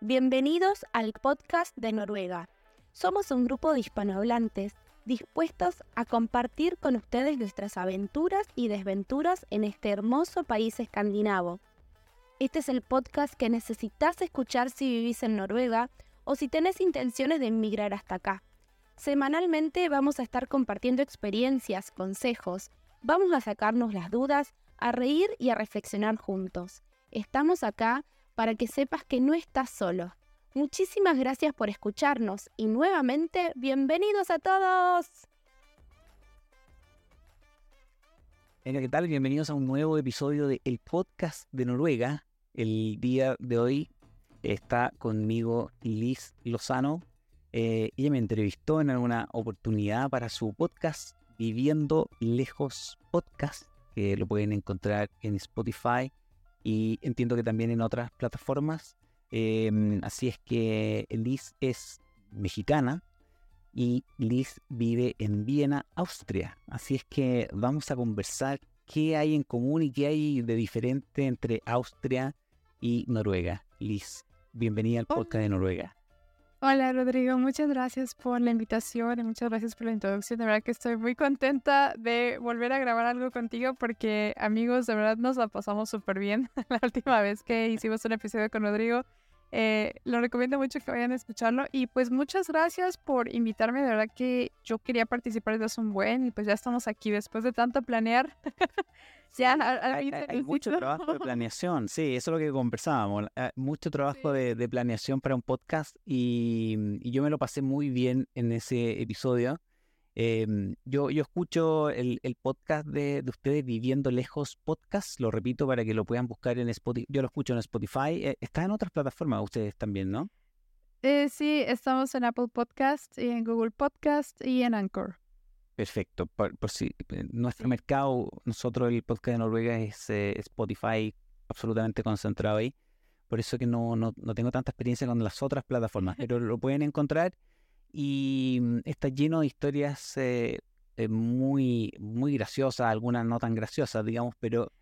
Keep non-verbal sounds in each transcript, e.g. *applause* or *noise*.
Bienvenidos al podcast de Noruega. Somos un grupo de hispanohablantes dispuestos a compartir con ustedes nuestras aventuras y desventuras en este hermoso país escandinavo. Este es el podcast que necesitas escuchar si vivís en Noruega o si tenés intenciones de emigrar hasta acá. Semanalmente vamos a estar compartiendo experiencias, consejos, vamos a sacarnos las dudas, a reír y a reflexionar juntos. Estamos acá para que sepas que no estás solo. Muchísimas gracias por escucharnos y nuevamente bienvenidos a todos. Venga, ¿qué tal? Bienvenidos a un nuevo episodio de El Podcast de Noruega. El día de hoy está conmigo Liz Lozano. Eh, ella me entrevistó en alguna oportunidad para su podcast Viviendo Lejos Podcast, que lo pueden encontrar en Spotify y entiendo que también en otras plataformas. Em, así es que Liz es mexicana y Liz vive en Viena, Austria. Así es que vamos a conversar qué hay en común y qué hay de diferente entre Austria y Noruega. Liz, bienvenida al podcast de Noruega. Hola Rodrigo, muchas gracias por la invitación y muchas gracias por la introducción. De verdad que estoy muy contenta de volver a grabar algo contigo porque amigos, de verdad nos la pasamos súper bien *laughs* la última vez que hicimos un episodio con Rodrigo. Eh, lo recomiendo mucho que vayan a escucharlo y pues muchas gracias por invitarme. De verdad que yo quería participar hace un buen y pues ya estamos aquí después de tanto planear. *laughs* ya, hay, mucho trabajo de *laughs* planeación, sí, eso es lo que conversábamos. Ah, mucho trabajo de, planeación para un podcast y, y, yo me lo pasé muy bien en ese episodio. Em, yo, yo escucho el, podcast de, ustedes Viviendo Lejos Podcast, lo repito para que lo puedan buscar en Spotify. Yo lo escucho en Spotify. Eh, está en otras plataformas ustedes también, ¿no? Eh, sí, estamos en Apple Podcast y en Google Podcast y en Anchor. Perfecto. Por, si eh, nuestro mercado, nosotros el podcast de Noruega es Spotify absolutamente concentrado ahí. Por eso que no, no, no tengo tanta experiencia con las otras plataformas, pero lo pueden encontrar y mm, está lleno de historias eh, eh, muy, muy graciosas, algunas no tan graciosas, digamos, pero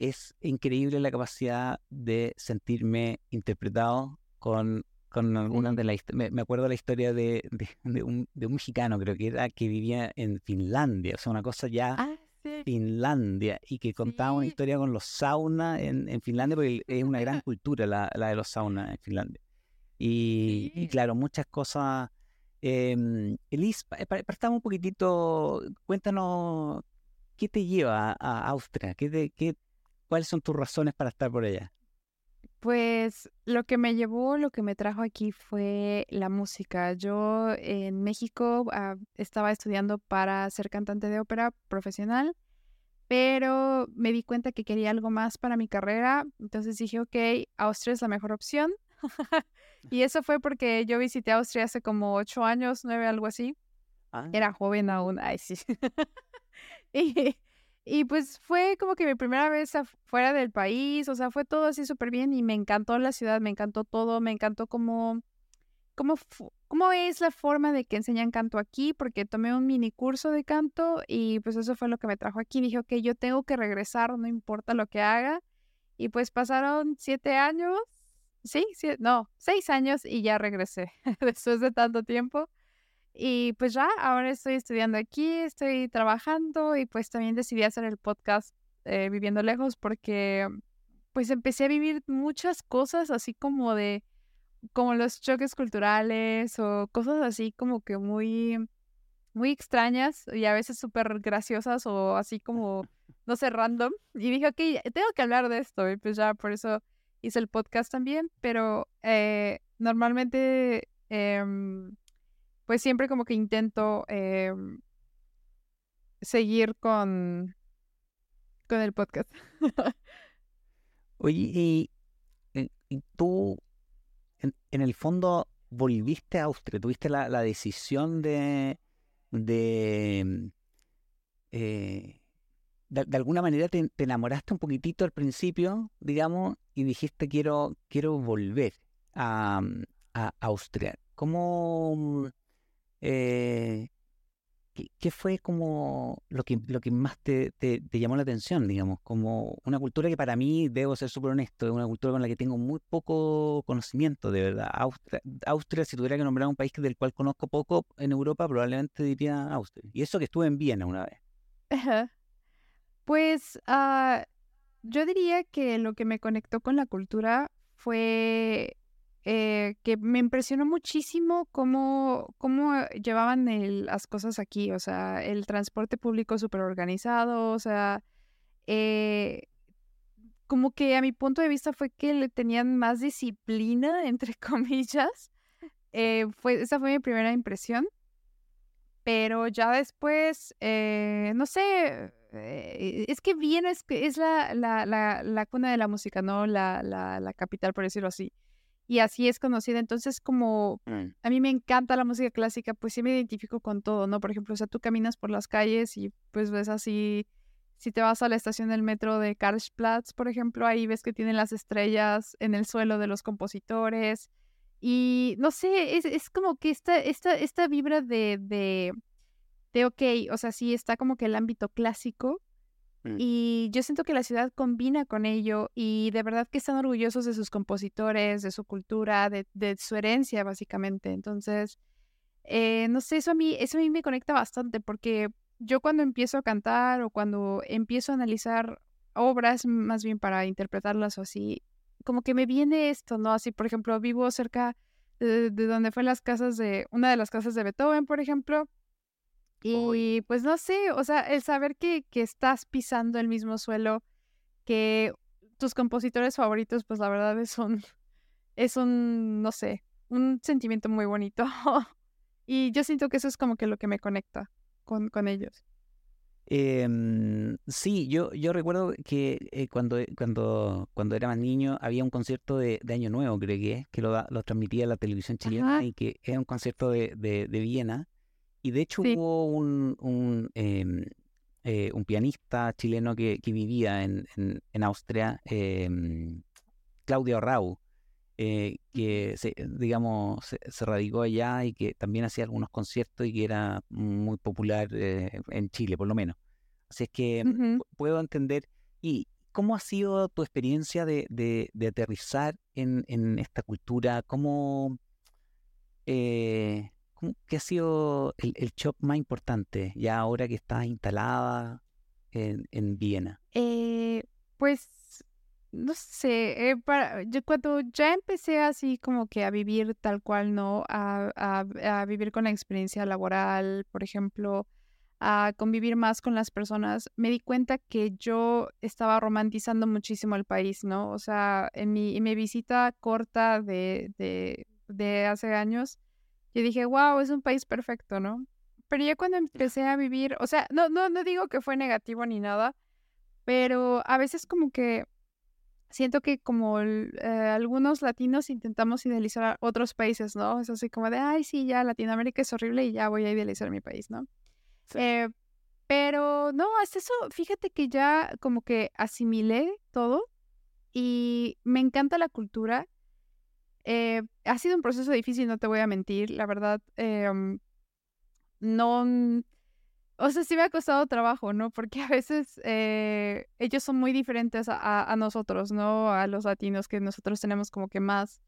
es increíble la capacidad de sentirme interpretado con, con algunas de las me, me acuerdo la historia de, de, un, de, un, mexicano, creo que era, que vivía en Finlandia, o sea, una cosa ya... Ah, Finlandia y que contaba una historia con los saunas en, en, Finlandia, porque es una gran *laughs* cultura la, la de los saunas en Finlandia. Y, y, claro, muchas cosas eh, Elis, partamos un poquitito, cuéntanos qué te lleva a Austria, ¿Qué qué, cuáles son tus razones para estar por allá. Pues lo que me llevó, lo que me trajo aquí fue la música. Yo en México ah, estaba estudiando para ser cantante de ópera profesional, pero me di cuenta que quería algo más para mi carrera. Entonces dije, ok, Austria es la mejor opción. *laughs* y eso fue porque yo visité Austria hace como ocho años, nueve, algo así. Ah. Era joven aún, ay sí. *laughs* y, y pues fue como que mi primera vez fuera del país, o sea, fue todo así súper bien y me encantó la ciudad, me encantó todo, me encantó cómo, cómo, cómo es la forma de que enseñan canto aquí, porque tomé un mini curso de canto y pues eso fue lo que me trajo aquí. Dije, ok, yo tengo que regresar, no importa lo que haga. Y pues pasaron siete años sí, sí, no, seis años y ya regresé *laughs* después de tanto tiempo. Y pues ya, ahora estoy estudiando aquí, estoy trabajando y pues también decidí hacer el podcast eh, Viviendo Lejos porque pues empecé a vivir muchas cosas así como de, como los choques culturales o cosas así como que muy, muy extrañas y a veces súper graciosas o así como, no sé, random. Y dije, ok, tengo que hablar de esto y pues ya por eso hice el podcast también, pero eh, normalmente, em, pues siempre como que intento em, seguir con, con el podcast. *laughs* Oye, y, tú, en, el fondo, volviste a Austria, tuviste la, decisión de, de eh, de, alguna manera te, enamoraste un poquitito al principio, digamos, y dijiste quiero, quiero volver a, mm, Austria. ¿Cómo, eh, ¿qué, fue como lo que, lo que más te, llamó la atención, digamos? Como una cultura que para mí, debo ser súper honesto, es una cultura con la que tengo muy poco conocimiento, de verdad. Austria, Austria, si tuviera que nombrar un país del cual conozco poco en Europa, probablemente diría Austria. Y eso que estuve en Viena una vez. Pues uh, yo diría que lo que me conectó con la cultura fue eh, que me impresionó muchísimo cómo, cómo llevaban las cosas aquí, o sea, el transporte público súper organizado, o sea, eh, como que a mi punto de vista fue que le tenían más disciplina, entre *laughs* comillas. Eh, fue, esa fue mi primera impresión. Pero ya después, no sé, es que Viena es, es la, la, la, cuna de la música, ¿no? La, la, capital, por decirlo así y así es conocida. Entonces, como mm. a mí me encanta la música clásica, pues sí me identifico con todo, ¿no? Por ejemplo, o sea, tú caminas por las calles y pues ves así, si te vas a la estación del metro de Karlsplatz, por ejemplo, ahí ves que tienen las estrellas en el suelo de los compositores. Y no sé, es, es como que esta, esta, esta vibra de, de, de, ok, o sea, sí está como que el ámbito clásico, Mm. Y yo siento que la ciudad combina con ello y de verdad que están orgullosos de sus compositores, de su cultura, de, su herencia, básicamente. Entonces, eh, no sé, eso a, mí, eso a mí me conecta bastante porque yo cuando empiezo a cantar o cuando empiezo a analizar obras, más bien para interpretarlas o así, como que me viene esto, ¿no? Así, por ejemplo, vivo cerca de, de donde fue las casas de, una de las casas de Beethoven, por ejemplo, y pues no sé, o sea, el saber que, que estás pisando el mismo suelo que tus compositores favoritos, pues la verdad es un, es un, no sé, un sentimiento muy bonito. *laughs* y yo siento que eso es como que lo que me conecta con, con ellos. Eh, sí, yo, yo recuerdo que eh, cuando, cuando, cuando era más niño había un concierto de, de Año Nuevo, creo que que lo, lo transmitía la televisión chilena y que era un concierto de, de, de Viena y de hecho hubo un, un, em, eh, un, pianista chileno que, que vivía en, en, Austria, eh, Claudio Rau, eh, que se, digamos se, radicó allá y que también hacía algunos conciertos y que era muy popular eh, en Chile, por lo menos. Así es que puedo entender. ¿Y cómo ha sido tu experiencia de, de, de aterrizar en, en, esta cultura? ¿Cómo, eh, ¿Qué ha sido el, el shop más importante ya ahora que estás instalada en, en Viena? Eh, pues, no sé, eh, para, yo cuando ya empecé así como que a vivir tal cual, ¿no? A, a, a vivir con la experiencia laboral, por ejemplo, a convivir más con las personas, me di cuenta que yo estaba romantizando muchísimo el país, ¿no? O sea, en mi, en visita corta de, de, de hace años, yo dije, wow, es un país perfecto, ¿no? Pero ya cuando empecé a vivir, o sea, no, no, no digo que fue negativo ni nada, pero a veces como que siento que como eh, algunos latinos intentamos idealizar a otros países, ¿no? Es así como de, ay, sí, ya Latinoamérica es horrible y ya voy a idealizar mi país, ¿no? Eh, pero no, hasta eso, fíjate que ya como que asimilé todo y me encanta la cultura eh, ha sido un proceso difícil, no te voy a mentir, la verdad. Em, no, o sea, sí me ha costado trabajo, ¿no? Porque a veces eh, ellos son muy diferentes a, nosotros, ¿no? A los latinos, que nosotros tenemos como que más,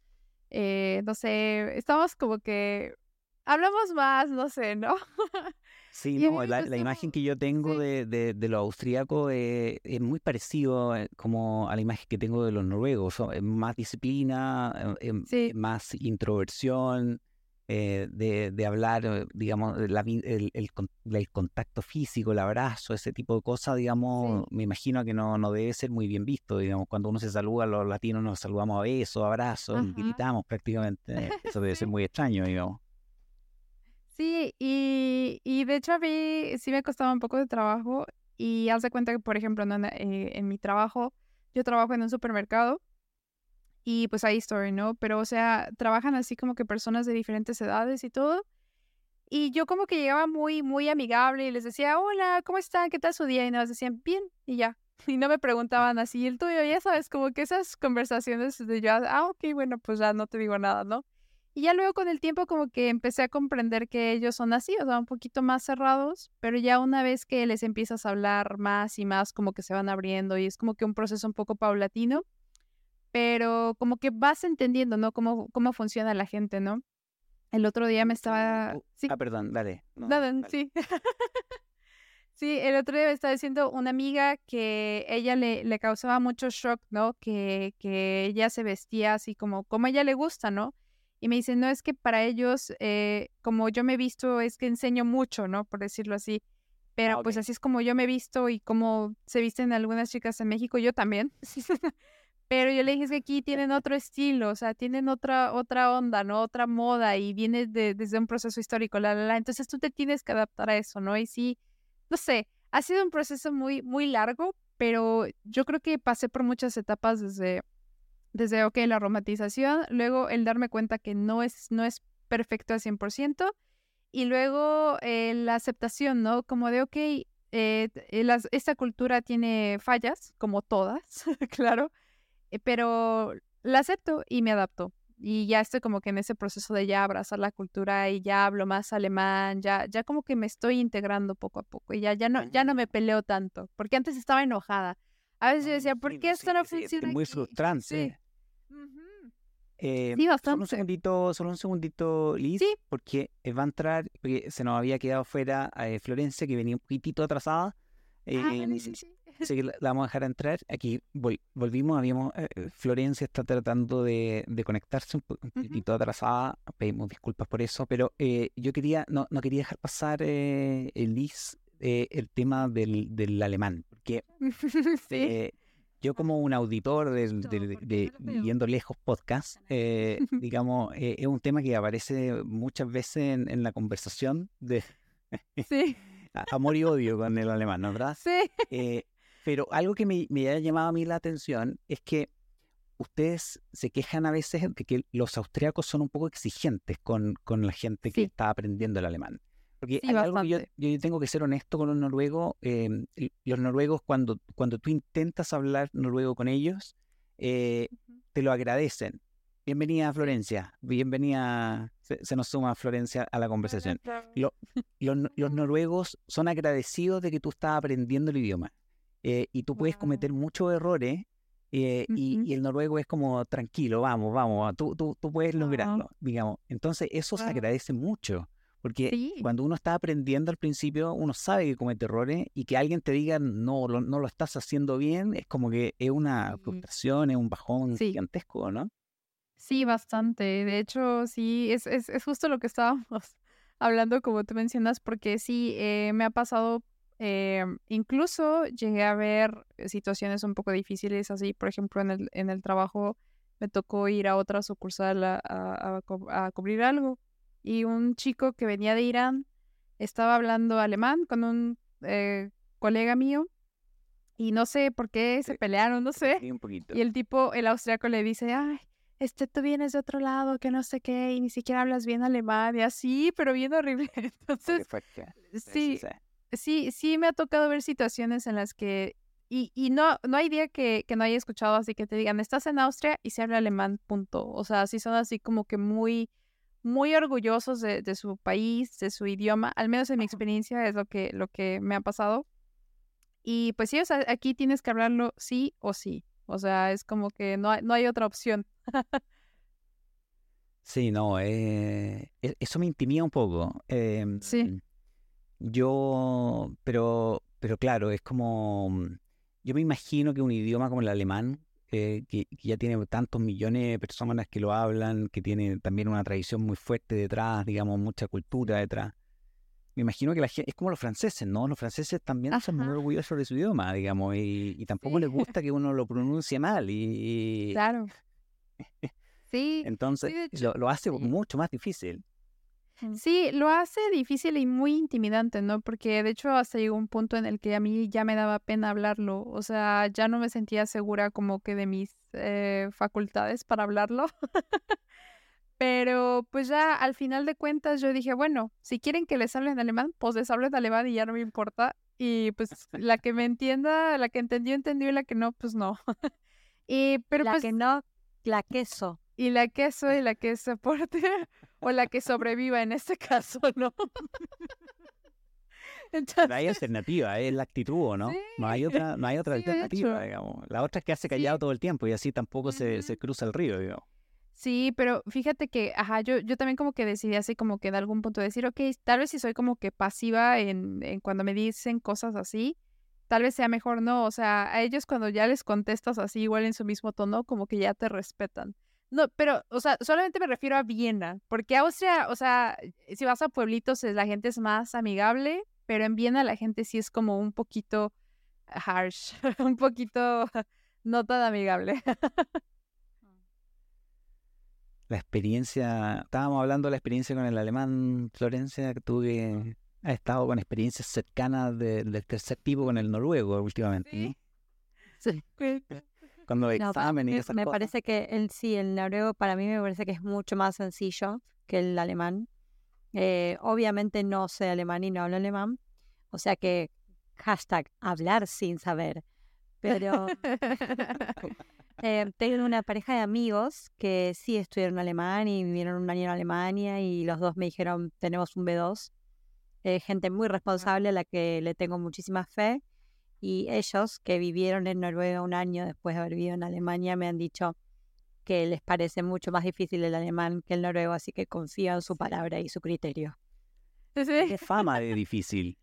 eh, no sé, estamos como que hablamos más, no sé, ¿no? *laughs* Sí, no, la, imagen que yo tengo de, de, lo austríaco es, muy parecido eh, como a la imagen que tengo de los noruegos. más disciplina, eh, em, más introversión, eh, de, de, hablar, digamos, el, el, el, contacto físico, el abrazo, ese tipo de cosas, digamos, me imagino que no, no debe ser muy bien visto. Digamos, cuando uno se saluda, los latinos nos saludamos a besos, abrazos, gritamos prácticamente. *laughs* Eso debe ser muy extraño, digamos. Sí, y, y de hecho a mí sí me costaba un poco de trabajo y haz de cuenta que, por ejemplo, eh, en, mi trabajo, yo trabajo en un supermercado y pues ahí estoy, ¿no? Pero, o sea, trabajan así como que personas de diferentes edades y todo. Y yo como que llegaba muy, muy amigable y les decía, hola, ¿cómo están? ¿Qué tal su día? Y nos decían, bien, y ya. *laughs* Y no me preguntaban así, el tuyo, ya sabes, como que esas conversaciones de yo, ah, ok, bueno, pues ya no te digo nada, ¿no? Y ya luego con el tiempo como que empecé a comprender que ellos son así, o sea, un poquito más cerrados, pero ya una vez que les empiezas a hablar más y más, como que se van abriendo y es como que un proceso un poco paulatino, pero como que vas entendiendo, ¿no? Cómo, cómo funciona la gente, ¿no? El otro día me estaba... Sí. Ah, perdón, dale. No, dale. sí. *laughs* Sí, el otro día me estaba diciendo una amiga que ella le, le causaba mucho shock, ¿no? Que, que ella se vestía así como, como a ella le gusta, ¿no? Y me dice, no, es que para ellos, eh, como yo me he visto, es que enseño mucho, ¿no? Por decirlo así. Pero Ah, pues así es como yo me he visto y como se visten algunas chicas en México, yo también. *laughs* Pero yo le dije, es que aquí tienen otro estilo, o sea, tienen otra, otra onda, ¿no? Otra moda y viene de- desde un proceso histórico, la, la, la. Entonces tú te tienes que adaptar a eso, ¿no? Y sí, no sé, ha sido un proceso muy, muy largo, pero yo creo que pasé por muchas etapas desde, desde, ok, la romantización, luego el darme cuenta que no es, no es perfecto al 100%, y luego eh, la aceptación, ¿no? Como de, ok, eh, eh, las- esta cultura tiene fallas, como todas, *laughs* claro, eh, pero la acepto y me adapto. Y ya estoy como que en ese proceso de ya abrazar la cultura y ya hablo más alemán, ya, ya como que me estoy integrando poco a poco y ya, ya, no, ya no me peleo tanto, porque antes estaba enojada. A veces yo decía, ¿por qué esto no sí, es funciona muy aquí?". frustrante. Sí. Eh, Sí, Solo un bastante. segundito, solo un segundito, Liz, Sí. porque va a entrar, porque se nos había quedado fuera eh, Florencia, que venía un poquitito atrasada. Ah, eh, vale, sí, sí. Así que la, la vamos a dejar entrar. Aquí vol- volvimos, habíamos, eh, eh, Florencia está tratando de, de conectarse un, po- un poquito atrasada, pedimos disculpas por eso, pero eh, yo quería, no, no quería dejar pasar, Liz, el tema del, del alemán, porque *laughs* sí. Yo como un auditor del, del- de. Viendo Lejos podcast, *laughs* eh, digamos, eh, es un tema que aparece muchas veces en, en la conversación de *laughs* Sí, amor y odio con el alemán, ¿no verdad? sí. Eh, pero algo que me, me ha llamado a mí la atención es que ustedes se quejan a veces de que los austriacos son un poco exigentes con, con la gente que Sí. está aprendiendo el alemán. Porque Sí, hay algo que yo, yo tengo que ser honesto con los noruegos. eh, y los noruegos, cuando, cuando tú intentas hablar noruego con ellos, eh, te lo agradecen. Bienvenida, Florencia. Bienvenida. Se, se nos suma Florencia a la conversación. Lo- *laughs* los, los noruegos son agradecidos de que tú estás aprendiendo el idioma. eh, y tú puedes cometer muchos errores. eh, y, Ujú. y el noruego es como tranquilo, vamos, vamos, tú, tú, tú puedes lograrlo, digamos. Entonces, eso se agradece mucho. Porque Sí. cuando uno está aprendiendo al principio, uno sabe que comete errores y que alguien te diga no, lo- no lo estás haciendo bien, es como que es una frustración, es un bajón Sí. gigantesco, ¿no? Sí, bastante. De hecho, sí, es, es, es justo lo que estábamos *laughs* hablando, como tú mencionas, porque sí, eh, me ha pasado, eh, incluso llegué a ver situaciones un poco difíciles así, por ejemplo, en el, en el trabajo me tocó ir a otra sucursal a, a, a co- a cubrir algo y un chico que venía de Irán estaba hablando alemán con un eh, colega mío y no sé por qué se pelearon, no sé. Sí, un poquito. Y el tipo, el austriaco le dice, ay, este, tú vienes de otro lado, que no sé qué, y ni siquiera hablas bien alemán, y así, pero bien horrible. *laughs* Entonces, sí. sí, sí me ha tocado ver situaciones en las que, y, y no, no hay día que, que no haya escuchado así que te digan, estás en Austria y se habla alemán, punto. O sea, sí son así como que muy, muy orgullosos de, de su país, de su idioma, al menos en mi experiencia es lo que, lo que me ha pasado. Y pues sí, o sea, aquí tienes que hablarlo sí o sí. O sea, es como que no hay, no hay otra opción. Sí, no, eh, e- eso me intimida un poco. em, Sí. Yo, pero, pero claro, es como, yo me imagino que un idioma como el alemán, eh, que, que ya tiene tantos millones de personas que lo hablan, que tiene también una tradición muy fuerte detrás, digamos, mucha cultura detrás. Me imagino que la gente, es como los franceses, ¿no? Los franceses también son muy Ajá. orgullosos de su idioma, digamos, y, y tampoco les Sí. gusta que uno lo pronuncie mal. Y, y Claro. *laughs* Sí, entonces hecho, lo, lo hace sí. mucho más difícil. Sí, lo hace difícil y muy intimidante, ¿no? Porque de hecho hasta llegó un punto en el que a mí ya me daba pena hablarlo, o sea, ya no me sentía segura como que de mis eh, facultades para hablarlo. *laughs* Pero pues ya al final de cuentas yo dije, bueno, si quieren que les hable en alemán, pues les hablo en alemán y ya no me importa. Y pues la que me *laughs* entienda, la que entendió, entendió y la que no, pues no. *laughs* Y, pero la pues que no, la queso. Y la que soy *laughs* la que soporte *laughs* o la que sobreviva en este caso, *laughs* ¿no? no hay alternativa, es la actitud, ¿no? No hay otra, no hay otra alternativa, digamos. La otra es que hace callado todo el tiempo y así tampoco se, se, cruza el río, digamos. Sí, pero fíjate que, ajá, yo, yo también como que decidí así como que en algún punto decir, ok, tal vez si soy como que pasiva en, en cuando me dicen cosas así, tal vez sea mejor no, o sea, a ellos cuando ya les contestas así igual en su mismo tono, como que ya te respetan. No, pero, o sea, solamente me refiero a Viena, porque Austria, o sea, si vas a pueblitos, la gente es más amigable, pero en Viena la gente sí es como un poquito harsh, *laughs* un poquito no tan amigable. la experiencia, estábamos hablando de la experiencia con el alemán, Florencia, que tuve, ha estado con experiencias cercanas del tercer tipo con el noruego últimamente. Sí. *laughs* Cuando examen y Me parece que el sí, el noruego para mí me parece que es mucho más sencillo que el alemán. Eh, obviamente no sé alemán y no hablo alemán, o sea que hashtag hablar sin saber. Pero *laughs* eh, tengo una pareja de amigos que sí estudiaron alemán y vivieron un año en Alemania y los dos me dijeron tenemos un B2. Eh, gente muy responsable a la que le tengo muchísima fe y ellos que vivieron en Noruega un año después de haber vivido en Alemania me han dicho que les parece mucho más difícil el alemán que el noruego, así que confío en su palabra y su criterio. ¿Qué fama de difícil?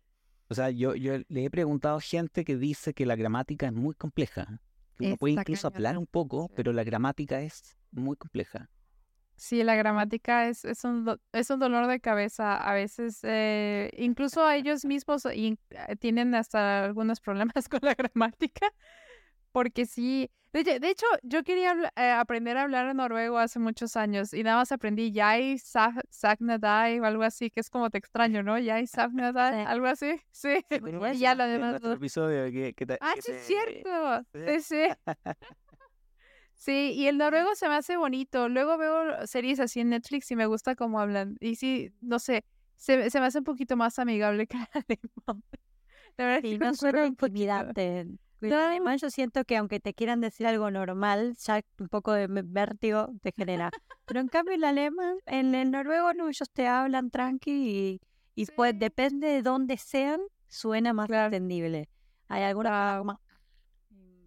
O sea, yo, yo le he preguntado a gente que dice que la gramática es muy compleja. Que uno puede incluso hablar un poco, pero la gramática es muy compleja. Sí, la gramática es, es, un, es un dolor de cabeza. A veces, eh, incluso ellos mismos eh, tienen hasta algunos problemas *laughs* con la gramática. Porque sí, de, hecho, yo quería eh, aprender a hablar noruego hace muchos años y nada más aprendí Yai Sagnadai o algo así, que es como te extraño, ¿no? Yai Sagnadai, algo así. *laughs* Sí, y ya lo demás. episodio que, ah, sí, es cierto. Sí, sí. *laughs* Sí, y el noruego se me hace bonito. Luego veo series así en Netflix y me gusta cómo hablan. Y sí, no sé, se, se me hace un poquito más amigable que el alemán. *laughs* La verdad sí, no suena intimidante. El alemán yo siento que aunque te quieran decir algo normal, ya un poco de vértigo te genera. Pero en cambio el alemán, en el noruego no, ellos te hablan tranqui y, pues depende de dónde sean, suena más entendible. Hay alguna más...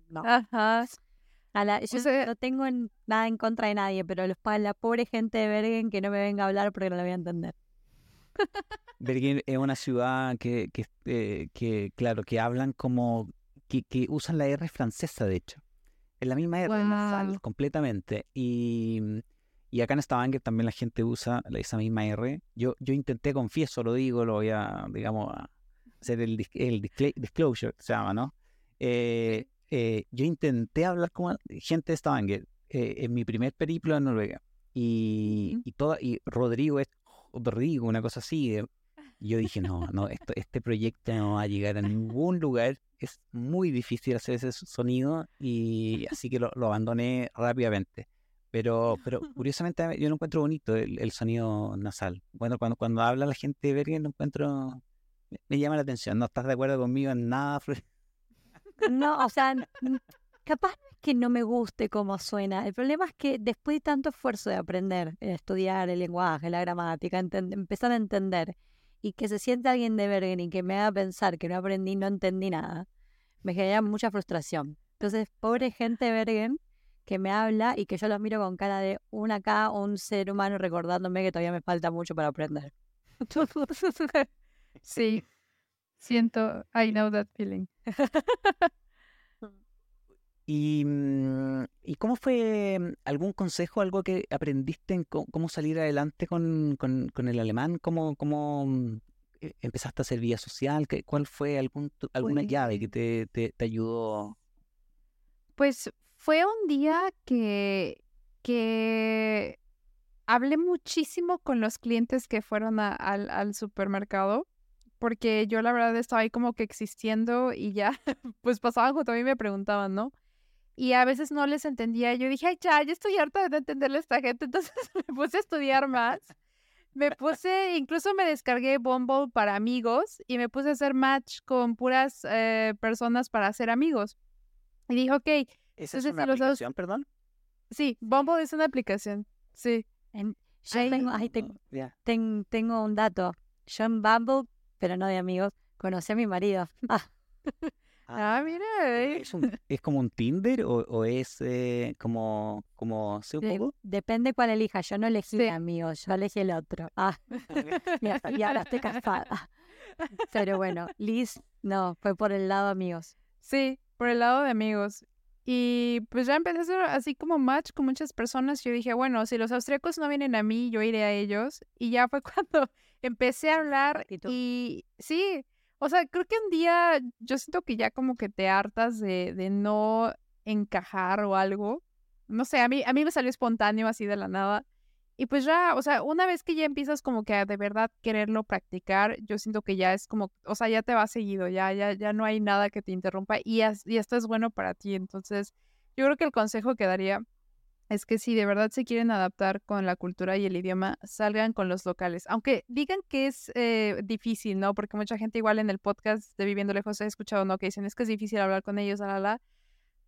No. Ajá. Yo no tengo nada en contra de nadie, pero los, la pobre gente de Bergen que no me venga a hablar porque no lo voy a entender. Bergen es una ciudad que, que, eh, que, claro, que hablan como que, usan la R francesa, de hecho. Es la misma R, completamente. Y, y acá en Stavanger también la gente usa esa misma R. Yo, yo intenté, confieso, lo digo, lo voy a, digamos, a hacer el, el disclosure, se llama, ¿no? Eh, eh, yo intenté hablar con gente de Stavanger eh, en mi primer periplo en Noruega. Y, y, toda, y Rodrigo es Rodrigo, una cosa así. Y yo dije, no, no, esto, este proyecto no va a llegar a ningún lugar es muy difícil hacer ese sonido y así que lo, abandoné rápidamente. Pero, pero *laughs* curiosamente yo lo encuentro bonito el, sonido nasal. Bueno, cuando, cuando habla la gente de Bergen lo encuentro, me, llama la atención. ¿No estás de acuerdo conmigo en nada, *laughs* No, o sea, capaz que no me guste cómo suena. El problema es que después de tanto esfuerzo de aprender, estudiar el lenguaje, la gramática, empezar a entender y que se siente alguien de Bergen y que me haga pensar que no aprendí, no entendí nada, me genera mucha frustración. Entonces, pobre gente de Bergen que me habla y que yo los miro con cara de un acá, un ser humano recordándome que todavía me falta mucho para aprender. *laughs* sí, siento, I know that feeling. *laughs* ¿Y, mm, ¿Y, cómo fue mm, algún consejo, algo que aprendiste en cómo, salir adelante con, con, el alemán? ¿Cómo, cómo mm, e, empezaste a hacer vía social? ¿Cuál fue algún, alguna llave que pues te, te, ayudó? Pues fue un día que, que hablé muchísimo con los clientes que fueron al, al supermercado porque yo la verdad estaba ahí como que existiendo y ya, *laughs* pues pasaba algo, también me preguntaban, ¿no? y a veces no les entendía. Yo dije, ay, ya, ya estoy harta de entenderle a esta gente. *laughs* Entonces me puse a estudiar más. Me puse, incluso me descargué Bumble para amigos y me puse a hacer match con puras eh, personas para hacer amigos. Y dije, ok. ¿Esa es una aplicación, perdón? Sí, Bumble es una aplicación. Sí. En- yo Ahí- tengo, ahí ten- tengo un dato. Yo en Bumble, pero no de amigos, conocí a mi marido. *laughs* Ah, Ah, mira. eh. ¿Es, un- es como un Tinder o, o es eh, como, como, sí, un de- poco? depende cuál elija. Yo no elegí Sí. amigos, yo elegí el otro. Ah, *laughs* y hasta- y ahora estoy casada. *laughs* Pero bueno, Liz, no, fue por el lado amigos. Sí, por el lado de amigos. Y pues ya empecé a hacer así como match con muchas personas. Yo dije, bueno, si los austríacos no vienen a mí, yo iré a ellos. Y ya fue cuando empecé a hablar y sí, o sea, creo que un día yo siento que ya como que te hartas de, de no encajar o algo. No sé, a mí, a mí me salió espontáneo así de la nada. Y pues ya, o sea, una vez que ya empiezas como que a de verdad quererlo practicar, yo siento que ya es como, o sea, ya te va seguido, ya, ya, ya no hay nada que te interrumpa y, as- y esto es bueno para ti. Entonces, yo creo que el consejo que daría es que si de verdad se quieren adaptar con la cultura y el idioma, salgan con los locales. Aunque digan que es eh, difícil, ¿no? Porque mucha gente igual en el podcast de Viviendo Lejos he escuchado, ¿no? Que dicen, es que es difícil hablar con ellos, la, la, la.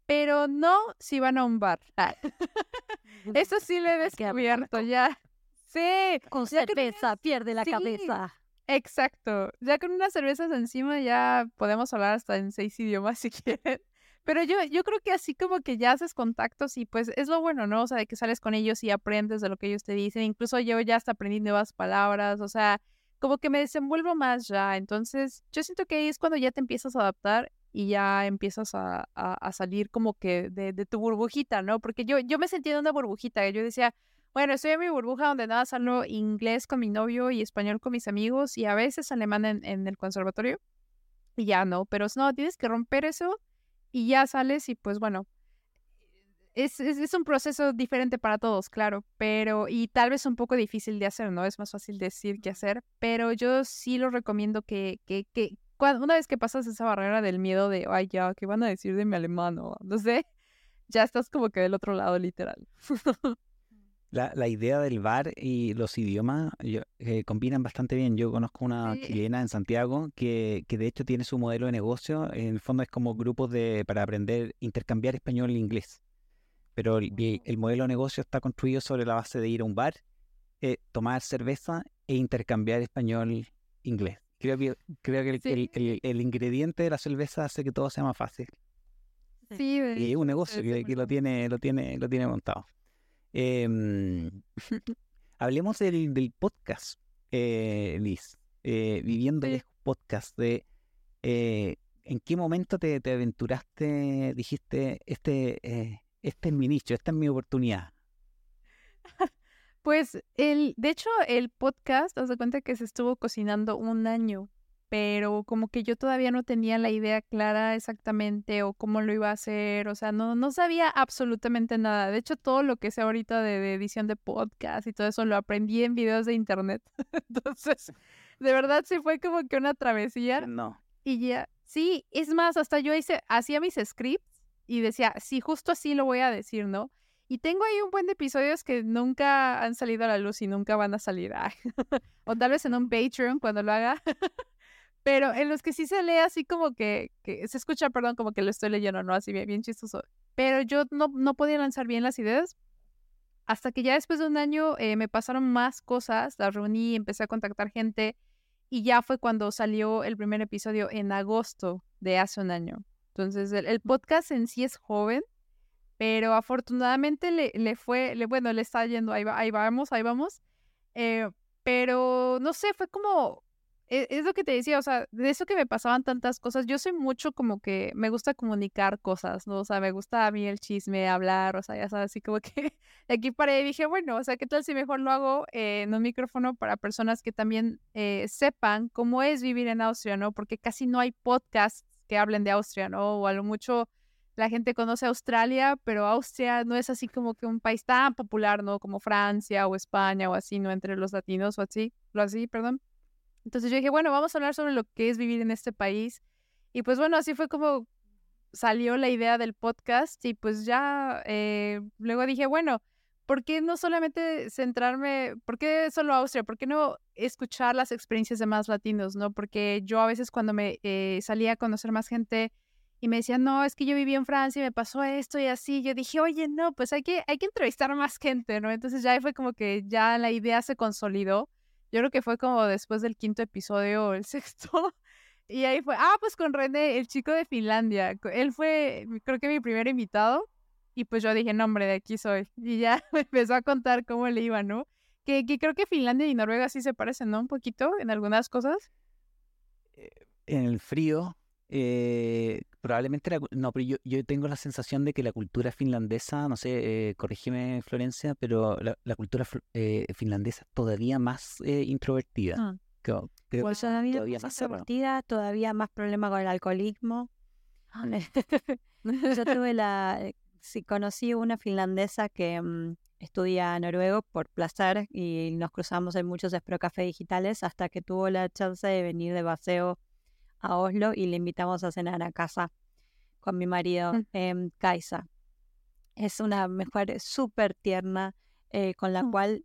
Pero no si van a un bar. Ah, *laughs* Eso sí lo he descubierto ya. Sí, Con Ya cerveza, pierde la sí. cabeza. exacto. Ya con unas cervezas encima ya podemos hablar hasta en seis idiomas *laughs* si quieren. Pero yo, yo creo que así como que ya haces contactos y pues es lo bueno, ¿no? O sea, de que sales con ellos y aprendes de lo que ellos te dicen. Incluso yo ya hasta aprendí nuevas palabras, o sea, como que me desenvuelvo más ya. Entonces, yo siento que ahí es cuando ya te empiezas a adaptar y ya empiezas a, a- salir como que de, de tu burbujita, ¿no? Porque yo, yo me sentía en una burbujita. Yo decía, bueno, estoy en mi burbuja donde nada hablo inglés con mi novio y español con mis amigos y a veces alemán en, en el conservatorio. Y ya no, pero no, tienes que romper eso y ya sales y pues bueno, es, es, es un proceso diferente para todos, claro, pero y tal vez un poco difícil de hacer, ¿no? Es más fácil decir que hacer, pero yo sí lo recomiendo que, que, que cuando, una vez que pasas esa barrera del miedo de, ay, ya, ¿qué van a decir de mi alemán? O no sé, ya estás como que del otro lado, literal. *laughs* La, la idea del bar y los idiomas yo- eh, combinan bastante bien. Yo conozco una Sí. chilena en Santiago que, que de hecho tiene su modelo de negocio. En el fondo es como grupos de, para aprender, intercambiar español e inglés. Pero el, modelo de negocio está construido sobre la base de ir a un bar, eh, tomar cerveza e intercambiar español-inglés. Creo que, creo que el, Sí. el- ingrediente de la cerveza hace que todo sea más fácil. Sí, Y es un negocio que, que lo tiene, lo tiene, lo tiene montado. Em, *laughs* hablemos del, del podcast, eh, Liz. Eh, Viviendo. Lejos Podcast. De, eh, ¿En qué momento te, te aventuraste? Dijiste, este, eh, este es mi nicho, esta es mi oportunidad. *laughs* Pues el, de hecho, el podcast, haz de cuenta que se estuvo cocinando un año, pero como que yo todavía no tenía la idea clara exactamente o cómo lo iba a hacer, o sea, no, no sabía absolutamente nada. De hecho, todo lo que sé ahorita de, de edición de podcast y todo eso lo aprendí en videos de internet. *laughs* Entonces, de verdad sí fue como que una travesía. No. Y ya, sí, es más, hasta yo hice, hacía mis scripts y decía, sí, justo así lo voy a decir, ¿no? Y tengo ahí un buen de episodios que nunca han salido a la luz y nunca van a salir. *laughs* O tal vez en un Patreon cuando lo haga. Pero en los que sí se lee así como que, que se escucha, perdón, como que lo estoy leyendo, ¿no? Así bien, bien chistoso. Pero yo no, no podía lanzar bien las ideas. Hasta que ya después de un año eh, me pasaron más cosas, las reuní, empecé a contactar gente y ya fue cuando salió el primer episodio en agosto de hace un año. Entonces, el, podcast en sí es joven, pero afortunadamente le, le fue, bueno, le está yendo, ahí, va- ahí vamos, ahí vamos. Eh, pero no sé, fue como, e- es, lo que te decía, o sea, de eso que me pasaban tantas cosas, yo soy mucho como que me gusta comunicar cosas, ¿no? O sea, me gusta a mí el chisme, hablar, o sea, ya sabes, así como que *laughs* de aquí paré y dije, bueno, o sea, ¿qué tal si mejor lo hago eh, en un micrófono para personas que también eh, sepan cómo es vivir en Austria, ¿no? Porque casi no hay podcasts que hablen de Austria, ¿no? O a lo mucho la gente conoce Australia, pero Austria no es así como que un país tan popular, ¿no? Como Francia o España o así, ¿no? Entre los latinos o así, lo así, perdón. Entonces yo dije, bueno, vamos a hablar sobre lo que es vivir en este país. Y pues bueno, así fue como salió la idea del podcast y pues ya eh, luego dije, bueno, ¿por qué no solamente centrarme, por qué solo Austria? ¿Por qué no escuchar las experiencias de más latinos, no? Porque yo a veces cuando me eh, salía a conocer más gente y me decían, no, es que yo viví en Francia y me pasó esto y así. Yo dije, oye, no, pues hay que, hay que entrevistar a más gente, ¿no? Entonces ya fue como que ya la idea se consolidó. Yo creo que fue como después del quinto episodio o el *laughs* sexto. Y ahí fue, ah, pues con René, el chico de Finlandia. Él fue, creo que mi primer invitado. Y pues yo dije, no, hombre, de aquí soy. Y ya *laughs* me empezó a contar cómo le iba, ¿no? Que, que creo que Finlandia y Noruega sí se parecen, ¿no? Un poquito en algunas cosas. Eh, en el frío, eh, probablemente, no, pero yo, yo tengo la sensación de que la cultura finlandesa, no sé, eh, corrígeme Florencia, pero la, cultura eh, finlandesa es todavía más eh, introvertida. Ah. Creo, pues todavía, todavía más introvertida, todavía más problema con el alcoholismo. Ah. *laughs* yo tuve la, sí, conocí una finlandesa que mm, estudia noruego por placer y nos cruzamos en muchos café digitales hasta que tuvo la chance de venir de paseo a Oslo y le invitamos a cenar a casa con mi marido, eh, Kaisa. Es una mujer súper tierna eh, con la mm. cual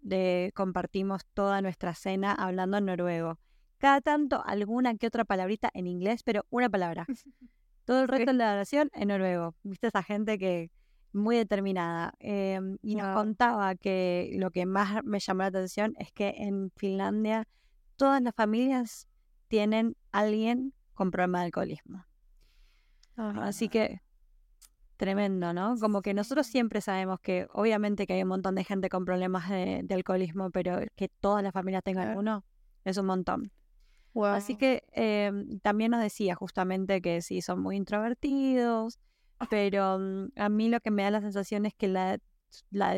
compartimos toda nuestra cena hablando en noruego. Cada tanto alguna que otra palabrita en inglés, pero una palabra. *laughs* Todo el resto de la oración en noruego. Viste esa gente que muy determinada. Em, y nos contaba que lo que más me llamó la atención es que en Finlandia todas las familias tienen alguien con problema de alcoholismo. Así que tremendo, ¿no? Como que nosotros siempre sabemos que obviamente que hay un montón de gente con problemas de, alcoholismo, pero que todas las familias tengan uno es un montón. Así que em, también nos decía justamente que sí, son muy introvertidos, pero mm, a mí lo que me da la sensación es que la,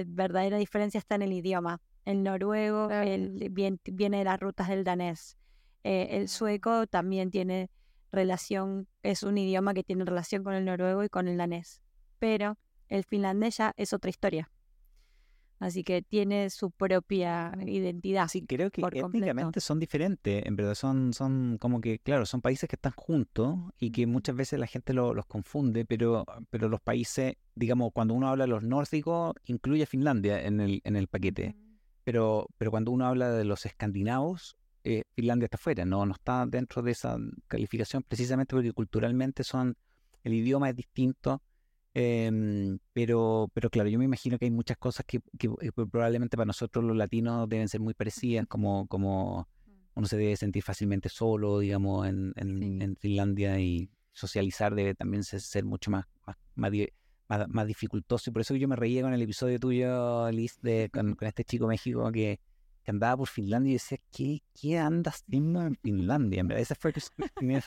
verdadera diferencia está en el idioma. El noruego el, viene de las rutas del danés. Eh, el sueco también tiene relación, es un idioma que tiene relación con el noruego y con el danés. Pero el finlandés ya es otra historia. Así que tiene su propia identidad. Sí, creo que étnicamente son diferentes. En verdad son, son como que, claro, son países que están juntos y que muchas veces la gente los confunde, pero, pero los países, digamos, cuando uno habla de los nórdicos, incluye a Finlandia en el, en el paquete. Pero, pero cuando uno habla de los escandinavos, eh, Finlandia está fuera, no, no está dentro de esa calificación precisamente porque culturalmente son, el idioma es distinto, em, pero, pero claro, yo me imagino que hay muchas cosas que, eh, probablemente para nosotros los latinos deben ser muy parecidas, como, como mm. uno se debe sentir fácilmente solo, digamos, en, en, Finlandia y socializar debe también ser, mucho más, más, más, dificultoso. Y por eso yo me reía con el episodio tuyo, Liz, de, *laughs* con, con este chico México que que andaba por Finlandia y decía, ¿qué, qué andas haciendo en Finlandia? En verdad, esa fue mi *laughs* primera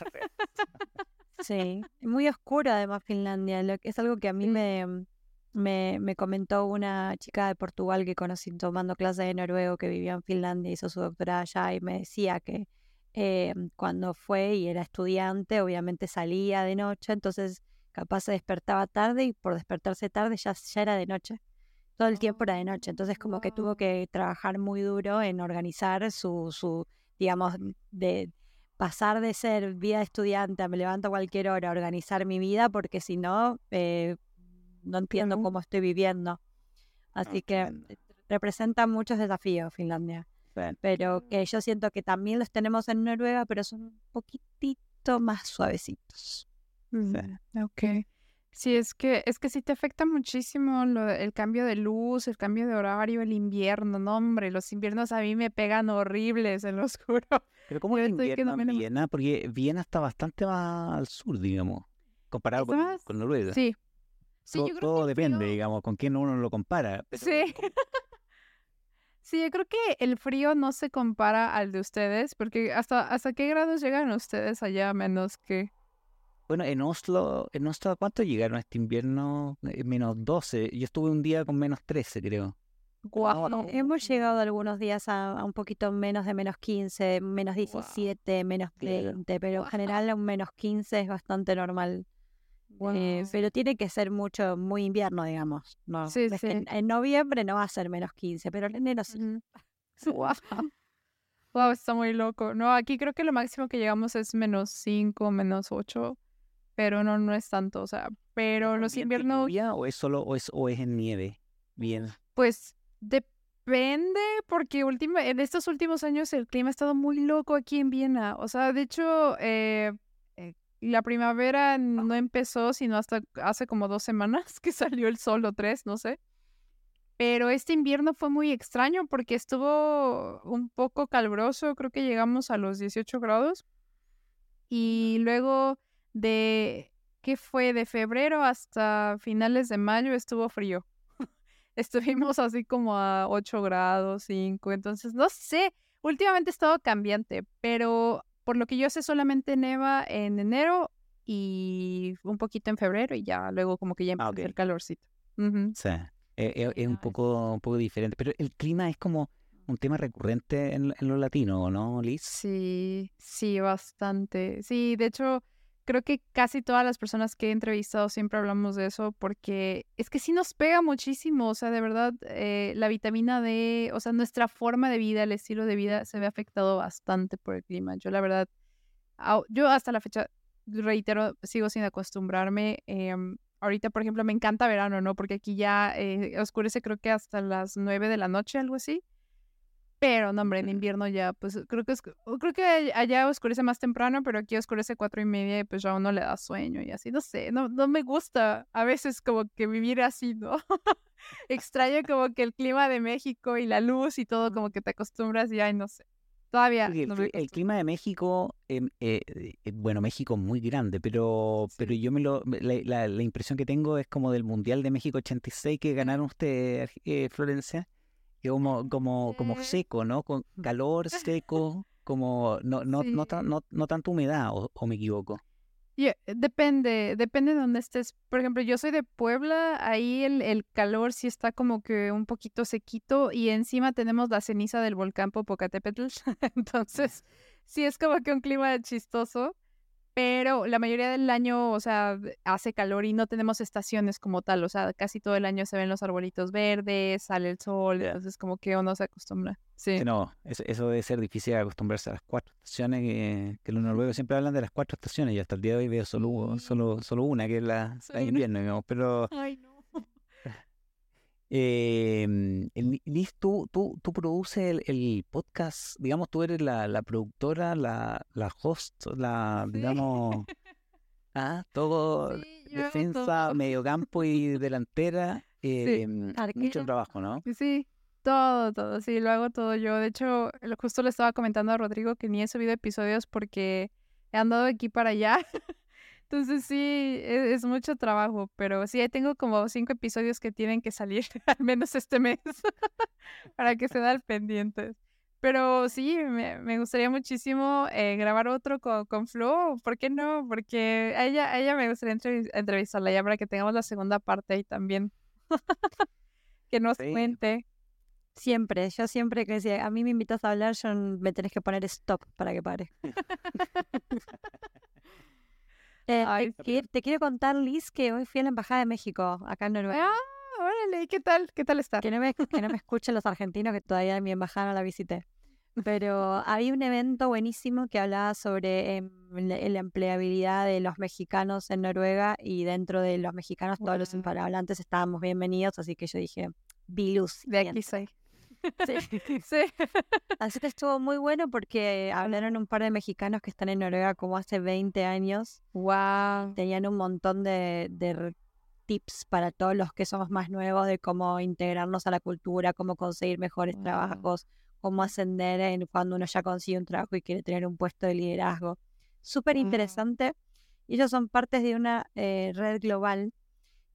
Sí, muy oscura además Finlandia. Es algo que a mí me, me, me, comentó una chica de Portugal que conocí tomando clases de noruego que vivía en Finlandia, hizo su doctorado allá y me decía que eh, cuando fue y era estudiante, obviamente salía de noche, entonces capaz se despertaba tarde y por despertarse tarde ya, ya era de noche todo el tiempo era de noche. Entonces como que tuvo que trabajar muy duro en organizar su, su digamos, de pasar de ser vida estudiante a me levanto a cualquier hora organizar mi vida, porque si no, eh, no entiendo cómo estoy viviendo. Así que representa muchos desafíos Finlandia. Pero que yo siento que también los tenemos en Noruega, pero son un poquitito más suavecitos. Mm, ok. Sí, es que, es que sí te afecta muchísimo lo, el cambio de luz, el cambio de horario, el invierno, no hombre, los inviernos a mí me pegan horribles, se los *laughs* juro. Pero ¿cómo es invierno en Viena? Porque Viena está bastante más al sur, digamos, comparado con, Noruega. Sí. sí todo, todo depende, digamos, con quién uno lo compara. sí. *laughs* Sí, yo creo que el frío no se compara al de ustedes, porque hasta, hasta qué grados llegan ustedes allá, menos que... Bueno, en Oslo, en Oslo, ¿cuánto llegaron este invierno? Eh, menos 12. Yo estuve un día con menos 13, creo. Guau. Hemos llegado algunos días a, un poquito menos de menos 15, menos 17, menos 20, pero en general un menos 15 es bastante normal. Eh, pero tiene que ser mucho, muy invierno, digamos. No, sí, sí. En, noviembre no va a ser menos 15, pero en enero sí. wow. wow, *laughs* está muy loco. No, aquí creo que lo máximo que llegamos es menos 5, menos 8 pero no, no es tanto, o sea, pero los inviernos... ¿O es solo, o es, o es en nieve? Bien. Pues depende, porque última, en estos últimos años el clima ha estado muy loco aquí en Viena, o sea, de hecho, eh, eh, la primavera no empezó sino hasta hace como dos semanas *laughs* que salió el sol o tres, no sé. Pero este invierno fue muy extraño porque estuvo un poco caluroso, creo que llegamos a los 18 grados. Y luego de, ¿qué fue? De febrero hasta finales de mayo estuvo frío. *laughs* Estuvimos así como a 8 grados, 5. Entonces, no sé, últimamente ha estado cambiante, pero por lo que yo sé solamente neva en enero y un poquito en febrero y ya luego como que ya Ah, empieza el ok. calorcito. Sí, eh, eh, es un poco, un poco diferente, pero el clima es como un tema recurrente en, en lo latino, ¿no, Liz? Sí, sí, bastante. Sí, de hecho, creo que casi todas las personas que he entrevistado siempre hablamos de eso porque es que sí nos pega muchísimo, o sea, de verdad, eh, la vitamina D, o sea, nuestra forma de vida, el estilo de vida se ve afectado bastante por el clima. Yo la verdad, yo hasta la fecha, reitero, sigo sin acostumbrarme. em, ahorita, por ejemplo, me encanta verano, ¿no? Porque aquí ya eh, oscurece creo que hasta las 9 de la noche, algo así. Pero, no, hombre, en invierno ya, pues creo que creo que all- allá oscurece más temprano, pero aquí oscurece cuatro y media y pues ya uno le da sueño y así, no sé, no, no me gusta a veces como que vivir así, ¿no? *laughs* Extraño como que el clima de México y la luz y todo, como que te acostumbras y ay, no sé. Todavía el, no me el clima de México, em, eh, eh, bueno, México es muy grande, pero, pero Sí. yo me lo, la, la- la impresión que tengo es como del Mundial de México 86 que ganaron ustedes, Arge- eh, Florencia, como, como, como Eh. seco, ¿no? Con *laughs* calor seco, como no, no, no, Sí. tan- no, no tanto humedad, o, o me equivoco. Depende, depende de dónde estés. Por ejemplo, yo soy de Puebla, ahí el, el calor sí está como que un poquito sequito y encima tenemos la ceniza del volcán Popocatépetl. *laughs* Entonces, sí es como que un clima chistoso, pero la mayoría del año, o sea, hace calor y no tenemos estaciones como tal. O sea, casi todo el año se ven los arbolitos verdes, sale el sol, entonces como que uno se acostumbra. Sí. Sí, no, eso, eso debe ser difícil acostumbrarse a las cuatro estaciones, que, que los noruegos siempre hablan de las cuatro estaciones y hasta el día de hoy veo solo, Sí. solo, solo una, que es la, la de una. invierno, digamos, pero... *laughs* Ay, no. Eh, el- Liz, tú, tú, tú produces el, el podcast, digamos, tú eres la, la productora, la, la host, la, Sí. digamos, *laughs* ah, todo, Sí, defensa, mediocampo y delantera, eh, mucho Arquero. trabajo, ¿no? Sí, todo, todo, sí, lo hago todo yo. De hecho, justo le estaba comentando a Rodrigo que ni he subido episodios porque he andado de aquí para allá. *laughs* Entonces sí, e- es, mucho trabajo, pero sí, tengo como cinco episodios que tienen que salir, *laughs* al menos este mes, *laughs* para que se al pendientes. Pero sí, me, me gustaría muchísimo eh, grabar otro con, con Flo, ¿por qué no? Porque a ella, a ella me gustaría entrevis- entrevistarla ya para que tengamos la segunda parte ahí también. *laughs* que nos Sí. cuente. Siempre, yo siempre que si a mí me invitas a hablar, yo me tenés que poner stop para que pare. Eh, Ay, te, qui- te quiero contar, Liz, que hoy fui a la Embajada de México, acá en Noruega. Ah, órale, ¿y qué tal? ¿Qué tal está? Que no me, que no me escuchen los argentinos, que todavía mi embajada no la visité. Pero había un evento buenísimo que hablaba sobre em, la, la empleabilidad de los mexicanos en Noruega y dentro de los mexicanos todos los hispanohablantes estábamos bienvenidos, así que yo dije, Bilus. De aquí soy. *laughs* *laughs* Sí. Sí. Así que estuvo muy bueno porque hablaron un par de mexicanos que están en Noruega como hace 20 años. Wow. Tenían un montón de, tips para todos los que somos más nuevos de cómo integrarnos a la cultura, cómo conseguir mejores Wow. trabajos, cómo ascender en cuando uno ya consigue un trabajo y quiere tener un puesto de liderazgo. Súper interesante. Y ellos son partes de una eh, red global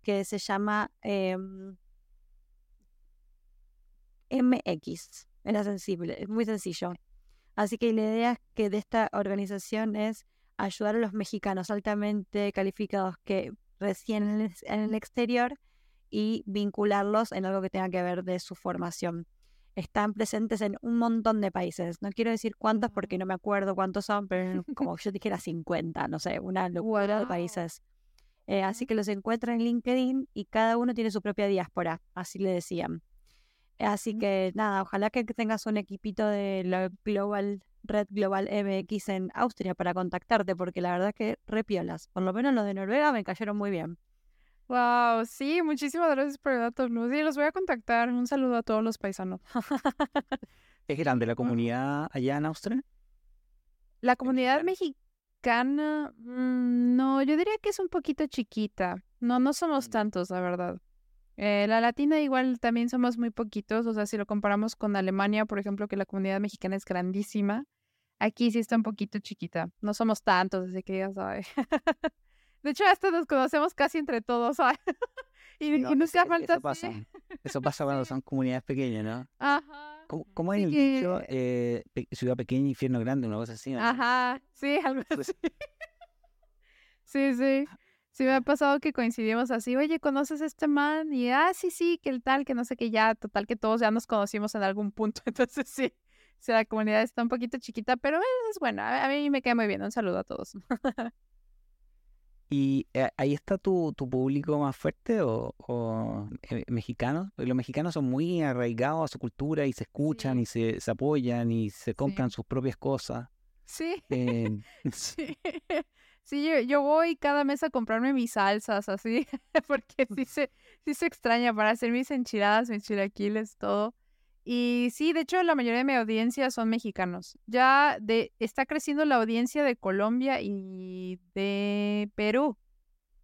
que se llama em, MX. Era sensible, es muy sencillo. Así que la idea es que de esta organización es ayudar a los mexicanos altamente calificados que residen en el, ex- en el exterior y vincularlos en algo que tenga que ver de su formación. Están presentes en un montón de países. No quiero decir cuántos porque no me acuerdo cuántos son, pero *laughs* como yo dijera 50, no sé, una locura de Wow. países. Eh, así que los encuentran en LinkedIn y cada uno tiene su propia diáspora, así le decían. Así que nada, ojalá que tengas un equipito de la Global Red Global MX en Austria para contactarte, porque la verdad que repiolas. Por lo menos los de Noruega me cayeron muy bien. Wow, sí, muchísimas gracias por el dato, Luz. Sí, los voy a contactar. Un saludo a todos los paisanos. *laughs* ¿Es grande la comunidad allá en Austria? La comunidad mexicana, mm, no, yo diría que es un poquito chiquita. No, no somos Mm. tantos, la verdad. Eh, la latina igual también somos muy poquitos, o sea, si lo comparamos con Alemania, por ejemplo, que la comunidad mexicana es grandísima, aquí sí está un poquito chiquita. No somos tantos, así que ya sabes. *laughs* De hecho, hasta nos conocemos casi entre todos, ¿sabes? *laughs* y, No, y eso- nunca eso falta pasa. así. Eso pasa cuando son comunidades pequeñas, ¿no? Ajá. ¿Cómo, cómo es Así el que- dicho? Eh, pe- ciudad pequeña, infierno grande, una cosa así. Ajá, sí, *laughs* algo Pues- así. Sí, sí. Sí me ha pasado que coincidimos así, oye, ¿conoces a este man? Y, ah, sí, sí, que el tal, que no sé qué, ya, total, que todos ya nos conocimos en algún punto. *laughs* Entonces, sí, sí, la comunidad está un poquito chiquita, pero es buena. A mí me queda muy bien. Un saludo a todos. *laughs* ¿Y eh, ahí está tu, tu público más fuerte o, o, eh, mexicanos? Los mexicanos son muy arraigados a su cultura y se escuchan Sí. y se, se apoyan y se compran sus propias cosas. Sí, Eh, *laughs* sí. Sí, yo, yo voy cada mes a comprarme mis salsas, así, *laughs* porque sí se, sí se extraña para hacer mis enchiladas, mis chilaquiles, todo. Y sí, de hecho, la mayoría de mi audiencia son mexicanos. Ya de, está creciendo la audiencia de Colombia y de Perú.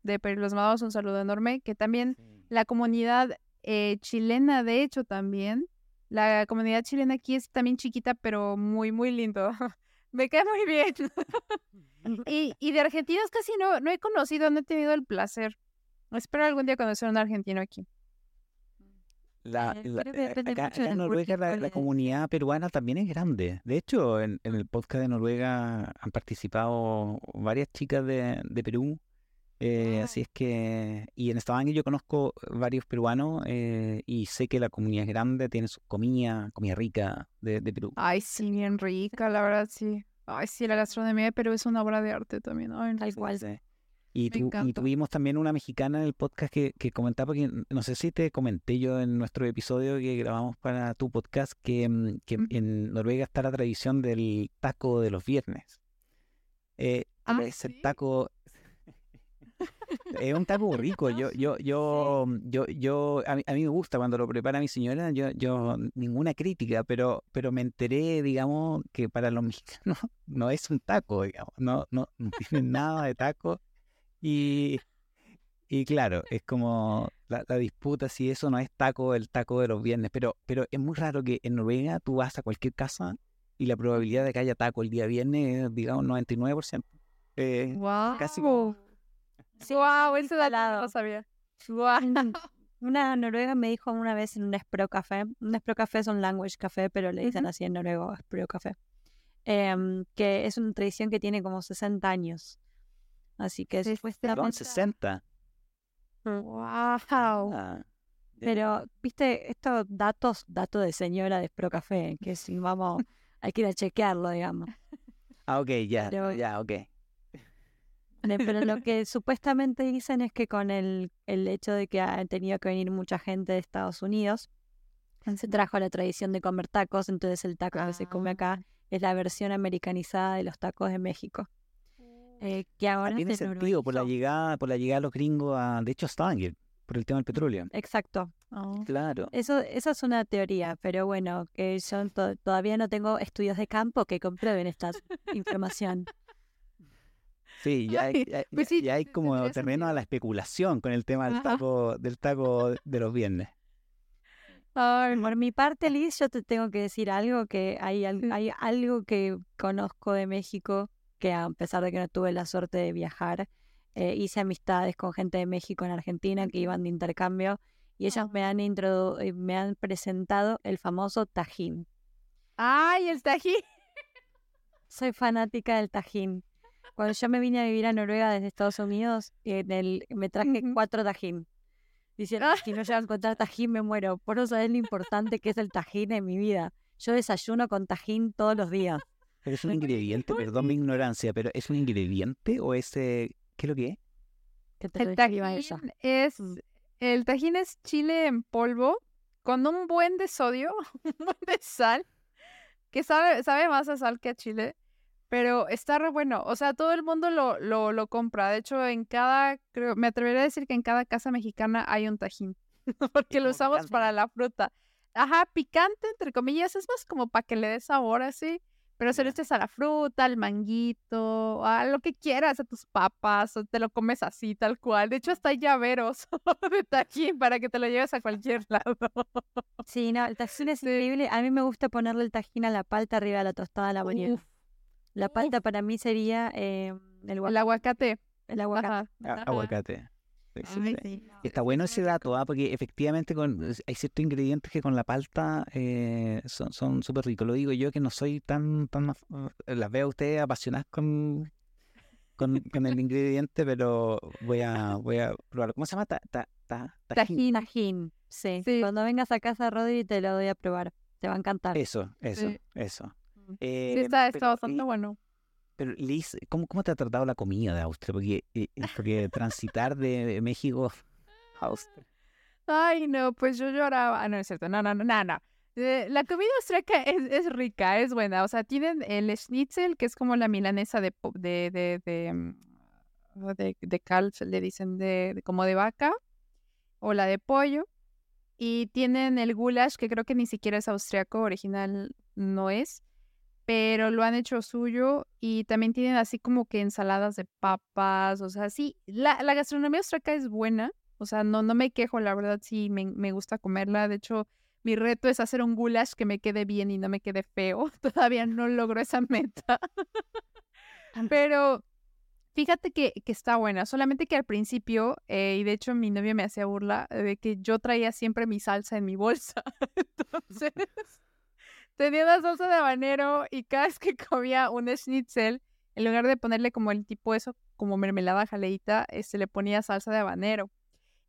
De Perú, les mandamos un saludo enorme, que también la comunidad eh, chilena, de hecho, también. La comunidad chilena aquí es también chiquita, pero muy, muy lindo. *laughs* Me cae muy bien. *laughs* y, y de argentinos casi no, no he conocido, no he tenido el placer. Espero algún día conocer a un argentino aquí. La, Eh, la- eh, acá, en Noruega la, la comunidad peruana también es grande. De hecho, en, en el podcast de Noruega han participado varias chicas de, de Perú. Eh, Ah. así es que, y en Stavanger yo conozco varios peruanos eh, y sé que la comunidad es grande, tiene su comida, comida rica de, de Perú. Ay, sí, bien rica, la verdad, sí. Ay, sí, la gastronomía de Perú es una obra de arte también. Ay, no Tal cual. Sí. Y, tu- y tuvimos también una mexicana en el podcast que, que comentaba, porque no sé si te comenté yo en nuestro episodio que grabamos para tu podcast, que, mm, que en Noruega está la tradición del taco de los viernes. Eh, Ah, es el taco... Es un taco rico. Yo, yo, yo, yo, yo, a mí, a mí me gusta cuando lo prepara mi señora. Yo, yo ninguna crítica, pero, pero me enteré, digamos, que para los *laughs* mexicanos no es un taco, digamos, no, no, no tienen nada de taco. Y, y claro, es como la, la disputa si eso no es taco, el taco de los viernes. Pero, pero es muy raro que en Noruega tú vas a cualquier casa y la probabilidad de que haya taco el día viernes es, digamos, 99%. Eh, Wow. casi Sí, wow, ese dato no lo sabía. Guau. Una noruega me dijo una vez en un Espro Café, un Espro Café es un language café, pero le dicen Ujú. así en noruego, Espro Café, em, que es una tradición que tiene como 60 años. Así que Sí, Son supuestamente... 60. Wow. Ah. Pero, viste, estos datos, datos de señora de Espro Café, que si vamos, hay que ir a chequearlo, digamos. Ah, ok, ya, Pero- ya, ok. *laughs* Pero lo que supuestamente dicen es que con el, el hecho de que ha tenido que venir mucha gente de Estados Unidos, se trajo la tradición de comer tacos, entonces el taco que se come acá es la versión americanizada de los tacos de México. Eh, que Ah, ahora tiene se sentido por la llegada, por la llegada de los gringos a, de hecho, a Stavanger, por el tema del petróleo. Exacto. Oh. Claro. Eso, eso es una teoría, pero bueno, que yo to- todavía no tengo estudios de campo que comprueben esta *laughs* información. Sí, ya hay, Ay, ya, *laughs* pues ya- sí, ya hay como terreno a la especulación con el tema del taco, del taco de los viernes. Por mi parte, *laughs* Liz, yo te tengo que decir algo que hay, Sí. hay algo que conozco de México, que a pesar de que no tuve la suerte de viajar, eh, hice amistades con gente de México en Argentina que iban de intercambio y ellos me han introdu- eh, me han presentado el famoso tajín. Ay, el tajín. Soy fanática del tajín. Cuando yo me vine a vivir a Noruega desde Estados Unidos, en el, me traje cuatro tajín. Diciendo, Ah. si no llego a encontrar tajín me muero. Por eso sabes lo importante que es el tajín en mi vida. Yo desayuno con tajín todos los días. Pero es un ingrediente, perdón mi ignorancia, pero ¿es un ingrediente o es, eh, qué es lo que es? Que te El ella. tajín es Mm. el tajín es chile en polvo con un buen de sodio, *laughs* un buen de sal, que sabe, sabe más a sal que a chile, pero está re bueno. O sea, todo el mundo lo, lo, lo compra. De hecho, en cada, creo, me atrevería a decir que en cada casa mexicana hay un tajín, *laughs* porque lo usamos para la fruta. Ajá, picante, entre comillas, es más como para que le dé sabor así, Pero se lo echas a la fruta, al manguito, a lo que quieras, a tus papas, o te lo comes así, tal cual. De hecho, hasta hay llaveros *laughs* de tajín para que te lo lleves a cualquier lado. Sí, no, el tajín es *laughs* Sí. increíble. A mí me gusta ponerle el tajín a la palta arriba de la tostada a la mañana. La palta para mí sería eh, el, el guac- aguacate. el aguacate. Ajá. Aguacate. Ay, sí. Está bueno ese dato, ¿ah? porque efectivamente con, hay ciertos ingredientes que con la palta eh, son súper ricos. Lo digo yo que no soy tan, tan eh, las veo a ustedes apasionadas con, con, con el ingrediente, pero voy a, voy a probarlo. ¿Cómo se llama? Ta, ta, ta- tajín. Tajín. Tajín, sí. Sí. Cuando vengas a casa, Rodri, te lo doy a probar. Te va a encantar. Eso, eso, Sí. eso. Eh, Sí, está, está pero, bastante eh, bueno. Pero Liz, ¿cómo, ¿cómo te ha tratado la comida de Austria? Porque, eh, porque transitar de México a Austria. Ay, no, pues yo lloraba. Ah, no, es cierto. No, no, no, no, no. Eh, la comida austríaca es, es rica, es buena. O sea, tienen el schnitzel, que es como la milanesa de, de, de, de, mm, de, de calf, le dicen de, de- como de vaca, o la de pollo. Y tienen el goulash, que creo que ni siquiera es austriaco, original no es, pero lo han hecho suyo. Y también tienen así como que ensaladas de papas, o sea, sí, la, la gastronomía austriaca es buena. O sea, no, no me quejo, la verdad sí me, me gusta comerla. De hecho, mi reto es hacer un goulash que me quede bien y no me quede feo. *laughs* Todavía no logro esa meta. Pero fíjate que, que está buena. Solamente que al principio, eh, y de hecho mi novio me hacía burla de que yo traía siempre mi salsa en mi bolsa. *laughs* Entonces, tenía una salsa de habanero y cada vez que *laughs* comía un schnitzel, en lugar de ponerle como el tipo eso, como mermelada jaleita, este, le ponía salsa de habanero.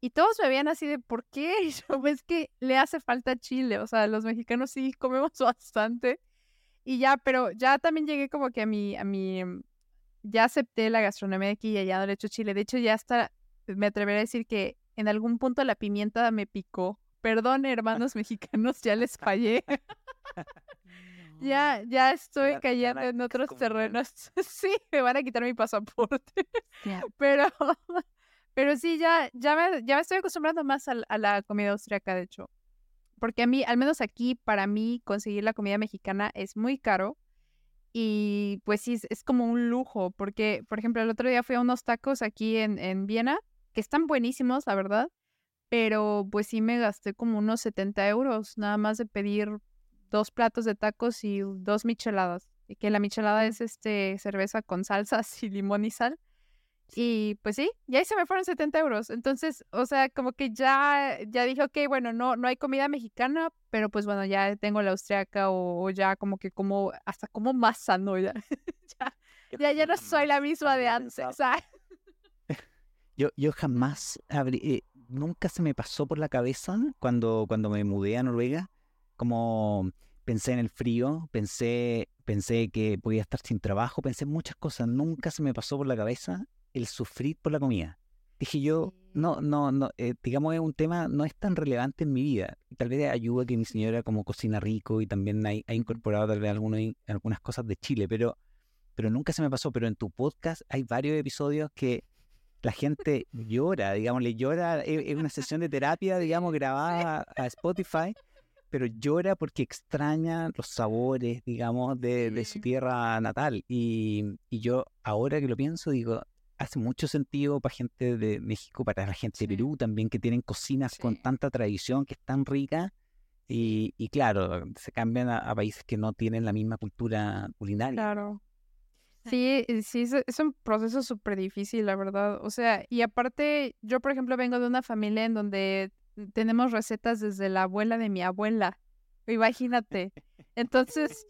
Y todos me veían así de, ¿por qué? *laughs* Y yo, es que le hace falta chile. O sea, los mexicanos sí comemos *laughs* bastante. Y ya, pero ya también llegué como que a mi, a mi, mm, ya acepté la gastronomía de aquí y ya no le echo chile. De hecho, ya hasta me atreveré a decir que en algún punto la pimienta me picó. Perdón, hermanos mexicanos, ya les *laughs* fallé. Ya, ya estoy cayendo a en otros terrenos. *laughs* Sí, me van a quitar mi pasaporte. *laughs* Pero, pero sí, ya, ya, me, ya me estoy acostumbrando más al- a, la comida austriaca, de hecho. Porque a mí, al menos aquí, para mí, conseguir la comida mexicana es muy caro. Y pues sí, es, es como un lujo. Porque, por ejemplo, el otro día fui a unos tacos aquí en, en Viena, que están buenísimos, la verdad. Pero pues sí me gasté como unos 70 euros, nada más de pedir dos platos de tacos y dos micheladas. Y que la michelada es este cerveza con salsas y limón y sal. Y pues sí, y ahí se me fueron 70 euros. Entonces, o sea, como que ya, ya dije, ok, bueno, no, no hay comida mexicana, pero pues bueno, ya tengo la austriaca o, o ya como que como, hasta como más sano ya. *laughs* ya, ya, ya no soy la misma de antes. *laughs* Yo, yo jamás abrí, nunca se me pasó por la cabeza cuando, cuando me mudé a Noruega, como pensé en el frío, pensé, pensé que podía estar sin trabajo, pensé en muchas cosas, nunca se me pasó por la cabeza el sufrir por la comida. Dije yo, no, no, no, eh, digamos es un tema, no es tan relevante en mi vida. Tal vez ayuda que mi señora como cocina rico y también ha, ha incorporado tal vez algunos, algunas cosas de Chile, pero, pero nunca se me pasó. Pero en tu podcast hay varios episodios que la gente llora, digamos, le llora, es, es una sesión de terapia, digamos, grabada a Spotify, pero llora porque extraña los sabores, digamos, de, de su tierra natal. Y, y yo ahora que lo pienso, digo, hace mucho sentido para gente de México, para la gente Sí. de Perú también, que tienen cocinas con tanta tradición, que es tan rica. Y, y claro, se cambian a, a países que no tienen la misma cultura culinaria. Claro. Sí, sí, es, es un proceso súper difícil, la verdad. O sea, y aparte, yo, por ejemplo, vengo de una familia en donde tenemos recetas desde la abuela de mi abuela. Imagínate. Entonces,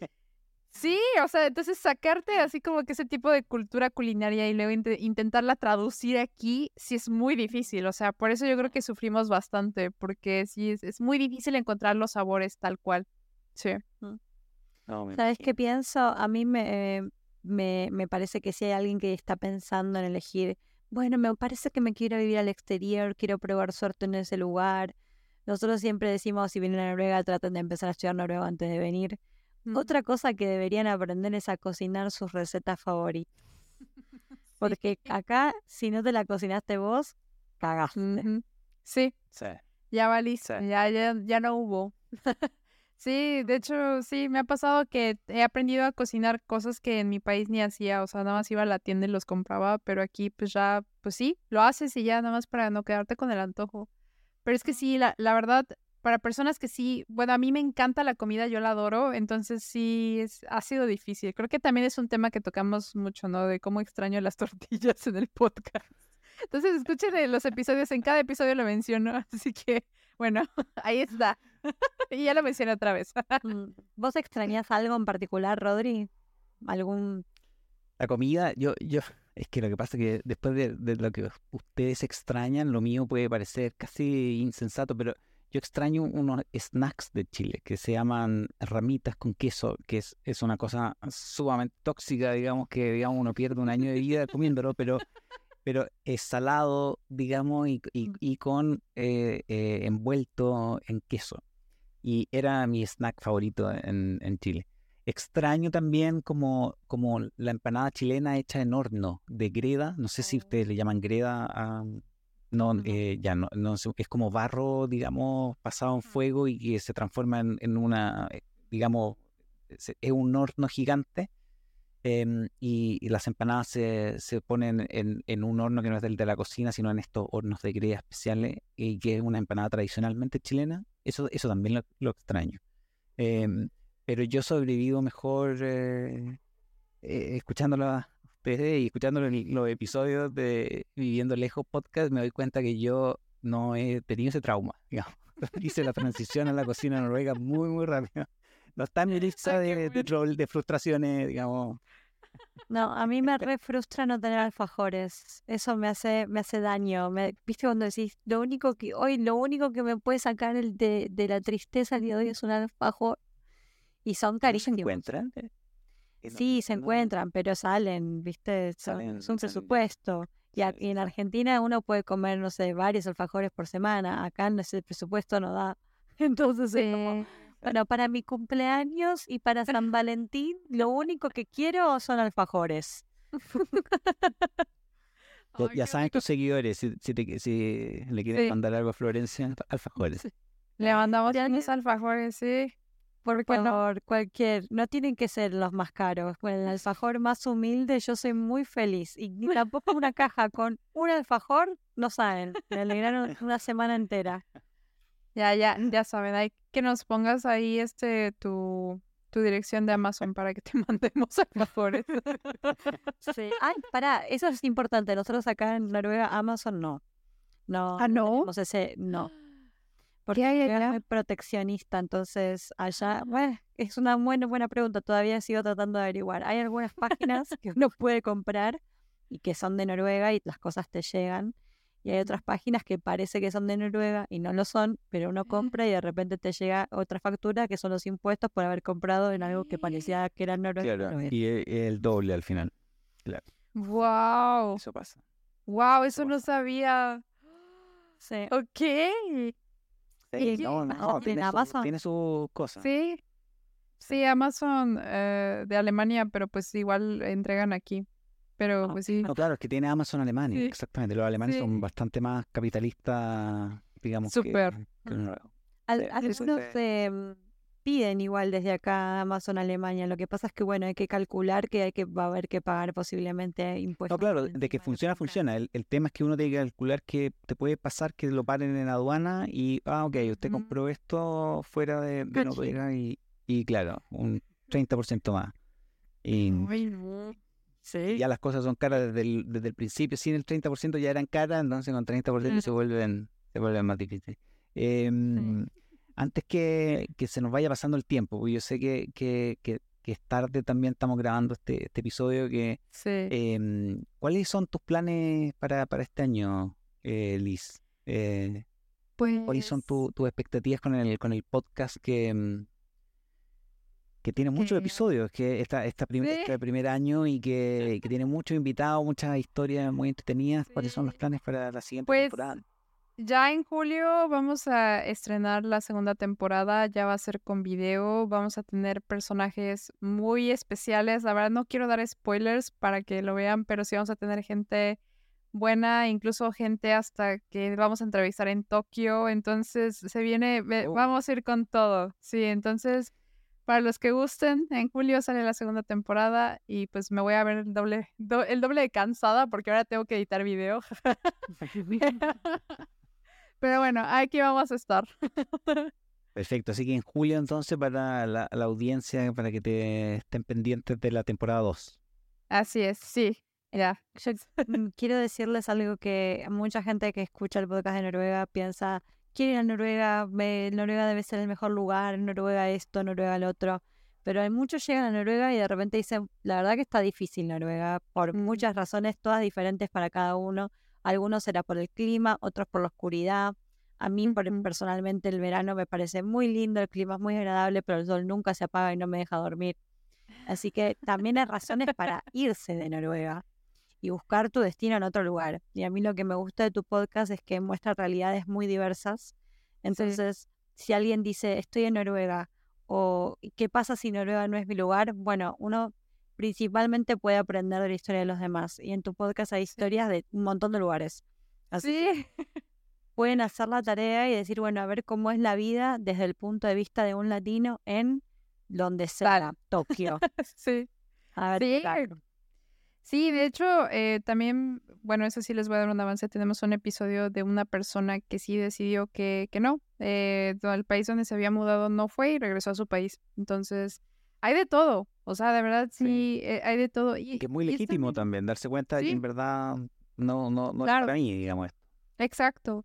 sí, o sea, entonces sacarte así como que ese tipo de cultura culinaria y luego inte- intentarla traducir aquí, sí es muy difícil. O sea, por eso yo creo que sufrimos bastante, porque sí, es, es muy difícil encontrar los sabores tal cual. Sí. No, ¿Sabes qué pienso? A mí me, eh, me, me parece que si hay alguien que está pensando en elegir, bueno, me parece que me quiero vivir al exterior, quiero probar suerte en ese lugar. Nosotros siempre decimos, si vienen a Noruega, traten de empezar a estudiar noruego antes de venir. Otra cosa que deberían aprender es a cocinar sus recetas favoritas. *laughs* Porque acá, si no te la cocinaste vos, cagaste. Sí, Sí. ya valiste, Sí. ya, ya, ya no hubo. *laughs* Sí, de hecho, sí, me ha pasado que he aprendido a cocinar cosas que en mi país ni hacía, o sea, nada más iba a la tienda y los compraba, pero aquí pues ya, pues sí, lo haces y ya nada más para no quedarte con el antojo. Pero es que sí, la, la verdad, para personas que sí, bueno, a mí me encanta la comida, yo la adoro, entonces sí, es, ha sido difícil. Creo que también es un tema que tocamos mucho, ¿no? De cómo extraño las *laughs* tortillas en el podcast. Entonces escuchen eh, los episodios, en cada episodio lo menciono, *laughs* así que bueno, *laughs* ahí está. *laughs* y ya lo mencioné otra vez. Mm, *laughs* ¿Vos extrañas algo en particular, Rodri? ¿Algún...? La comida, yo, yo, es que lo que pasa es que después de, de lo que ustedes extrañan, lo mío puede parecer casi insensato, pero yo extraño unos snacks de Chile que se llaman ramitas con queso, que es, es una cosa sumamente tóxica, digamos, que digamos uno pierde un año de vida comiéndolo, pero, pero es salado, digamos, y, y, Mm. y con eh, eh, envuelto en queso. Y era mi snack favorito en, en Chile. Extraño también como, como la empanada chilena hecha en horno de greda. No sé si ustedes le llaman greda a, no, eh, ya no, no sé, es como barro, digamos, pasado en fuego y que se transforma en, en una, eh, digamos, es un horno gigante em, y, las empanadas se, se ponen en, en un horno que no es del de la cocina, sino en estos hornos de greda especiales y que es una empanada tradicionalmente chilena. Eso, eso también lo, lo extraño. Em, pero yo sobrevivo mejor eh, eh, escuchándolo a ustedes y escuchando los episodios de Viviendo Lejos podcast, me doy cuenta que yo no he tenido ese trauma, *laughs* digamos. Hice la transición a la cocina noruega muy, muy rápido. No está en mi *laughs* lista Ay, de, de, de frustraciones, digamos. No, a mí *laughs* me re frustra no tener alfajores. Eso me hace, me hace daño. Me, ¿viste cuando decís, lo único que, hoy lo único que me puede sacar el de, de la tristeza el día de hoy es un alfajor? Y son ¿No se carísimos. encuentran? Eh, no- Sí, se no- encuentran, pero salen, ¿viste? Son- Salen- es un salen- presupuesto. Y, a- sí, y en. Argentina uno puede comer, no sé, varios alfajores por semana. Acá no el presupuesto no da. *laughs* Entonces, es como, bueno, para mi cumpleaños y para San Valentín, lo único que quiero son alfajores. *laughs* Ya, Ay, ya qué saben tus seguidores, si, si, te- si le quieren Sí. mandar algo a Florencia, *laughs* alfajores. Le mandamos Ya unos alfajores, sí. Por favor, cualquier, no tienen que ser los más caros. Con el alfajor más humilde yo soy muy feliz. Y ni tampoco una caja con un alfajor, no saben. Me alegraron una semana entera. Ya, ya, ya saben, hay que nos pongas ahí este tu, tu dirección de Amazon para que te *laughs* mandemos alfajores. *laughs* Sí. Ay, pará, eso es importante. Nosotros acá en Noruega, Amazon no. No, Ah, ¿no? tenemos ese, no. *gasps* Porque hay Noruega es allá? muy proteccionista, entonces allá, bueno, es una buena, buena pregunta. Todavía sigo tratando de averiguar. Hay algunas páginas que uno puede comprar y que son de Noruega y las cosas te llegan. Y hay otras páginas que parece que son de Noruega y no lo son, pero uno compra y de repente te llega otra factura que son los impuestos por haber comprado en algo que parecía que era Noruega. y Claro, y e- el doble al final. wow, Eso pasa. wow, eso no pasa. sabía. Sí. Ok, Y no, no, Amazon, tiene, en su- Amazon. tiene sus cosas. sí. Sí, Amazon eh, de Alemania, pero pues igual entregan aquí. Pero pues sí. No, claro, es que tiene Amazon Alemania, Sí. exactamente. Los alemanes Sí. son bastante más capitalistas, digamos, que- Súper. que. Al- sí, algunos em, piden igual desde acá Amazon Alemania. Lo que pasa es que, bueno, hay que calcular que hay que va a haber que pagar posiblemente impuestos. No, claro, de que funciona, que funciona. El, el tema es que uno tiene que calcular que te puede pasar que lo paren en aduana y, ah, ok, usted compró esto fuera de, de. Noruega y, y claro, un 30% más. Y Ay, no. Sí. ya las cosas son caras desde el, desde el principio. Sin el 30% ya eran caras, entonces con 30% se vuelven, se vuelven más difíciles. Em, Antes que, que se nos vaya pasando el tiempo, porque yo sé que, que, que, que es tarde también, estamos grabando este, este episodio, que Sí. em, ¿cuáles son tus planes para, para este año, eh, Liz? Eh, ¿Cuáles son Pues, tu- tus expectativas con el, con el podcast que, em, que tiene muchos Que- episodios, que esta, esta prim- Sí. este primer año y que, que tiene muchos invitados, muchas historias muy entretenidas? ¿Cuáles son los Sí. planes para la siguiente Pues, temporada? Ya en julio vamos a estrenar la segunda temporada, ya va a ser con video, vamos a tener personajes muy especiales, la verdad no quiero dar spoilers para que lo vean, pero sí vamos a tener gente buena, incluso gente hasta que vamos a entrevistar en Tokio, entonces se viene, Oh. vamos a ir con todo, sí, entonces para los que gusten, en julio sale la segunda temporada y pues me voy a ver el doble, do- el doble de cansada porque ahora tengo que editar video. *laughs* Pero bueno, aquí vamos a estar. *laughs* Perfecto, así que en julio entonces para la, la audiencia, para que te estén pendientes de la temporada 2. Así es, sí, ya. Yo mm, quiero decirles algo que mucha gente que escucha el podcast de Noruega piensa, quiero ir a Noruega, me- Noruega debe ser el mejor lugar, Noruega esto, Noruega lo otro. Pero hay muchos llegan a Noruega y de repente dicen, la verdad que está difícil Noruega, por muchas razones, todas diferentes para cada uno. Algunos será por el clima, otros por la oscuridad. A mí por- personalmente el verano me parece muy lindo, el clima es muy agradable, pero el sol nunca se apaga y no me deja dormir. Así que también hay razones para irse de Noruega y buscar tu destino en otro lugar. Y a mí lo que me gusta de tu podcast es que muestra realidades muy diversas. Entonces, si alguien dice, estoy en Noruega, o ¿qué pasa si Noruega no es mi lugar? Bueno, uno principalmente puede aprender de la historia de los demás. Y en tu podcast hay historias de un montón de lugares. Así Sí, *laughs* pueden hacer la tarea y decir, bueno, a ver cómo es la vida desde el punto de vista de un latino en donde sea, Tokio. *laughs* sí. A ver, Sí. claro. Sí, de hecho, eh, también, bueno, eso sí les voy a dar un avance. Tenemos un episodio de una persona que sí decidió que, que no, eh, el país donde se había mudado no fue y regresó a su país. Entonces, hay de todo. O sea, de verdad sí, Sí. eh, hay de todo. Y, Que es muy legítimo también darse cuenta de que en verdad no, no, no es para mí, digamos esto. Exacto.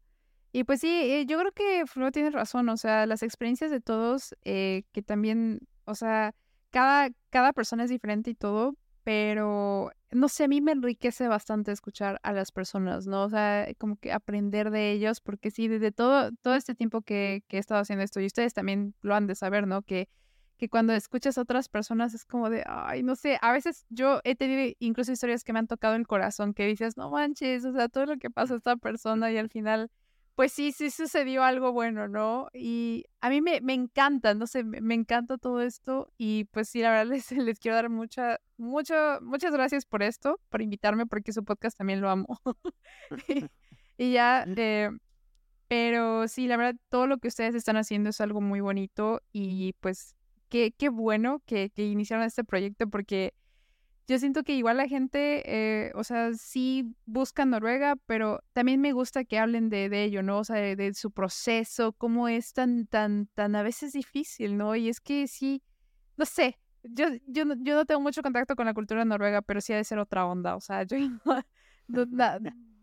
Y pues sí, eh, yo creo que Flo tiene razón, o sea, las experiencias de todos, eh, que también, o sea, cada, cada persona es diferente y todo, pero no sé, a mí me enriquece bastante escuchar a las personas, ¿no? O sea, como que aprender de ellos, porque sí, desde todo, todo este tiempo que, que he estado haciendo esto, y ustedes también lo han de saber, ¿no? Que, que cuando escuchas a otras personas es como de, ay, no sé, a veces yo he tenido incluso historias que me han tocado el corazón, que dices, no manches, o sea, todo lo que pasa a esta persona y al final, pues sí, sí sucedió algo bueno, ¿no? Y a mí me, me encanta, no sé, me, me encanta todo esto y pues sí, la verdad *laughs* les, les quiero dar mucha, mucho, muchas gracias por esto, por invitarme, porque su podcast también lo amo. *laughs* y, *laughs* y ya, eh, pero sí, la verdad, todo lo que ustedes están haciendo es algo muy bonito y pues qué, qué bueno que, que iniciaron este proyecto porque yo siento que igual la gente, eh, o sea, sí busca Noruega, pero también me gusta que hablen de, de ello, ¿no? O sea, de, su proceso, cómo es tan, tan, tan a veces difícil, ¿no? Y es que sí, no sé, yo, yo, yo no tengo mucho contacto con la cultura noruega, pero sí ha de ser otra onda, o sea, *laughs* yo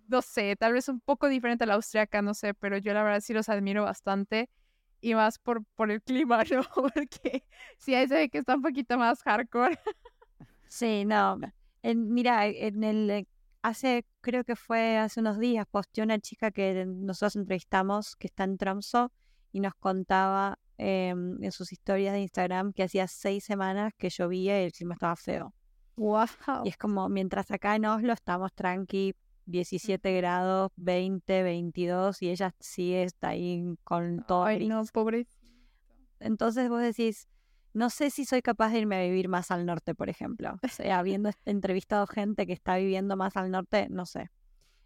no sé, tal vez un poco diferente a la austriaca, no sé, pero yo la verdad sí los admiro bastante. Y más por, por el clima, *laughs* ¿no? Porque sí, ahí se ve que está un poquito más hardcore. Sí, no. En- mira, en el hace, creo que fue hace unos días, posteó una chica que nosotros entrevistamos, que está en Tromsø, y nos contaba em, en sus historias de Instagram que hacía seis semanas que llovía y el clima estaba feo. ¡Wow! Y es como, mientras acá en Oslo estamos tranqui, 17 grados, 20, 22, y ella sí está ahí con todo Ay, no, pobre. Entonces vos decís, no sé si soy capaz de irme a vivir más al norte, por ejemplo. O sea, habiendo entrevistado gente que está viviendo más al norte, no sé.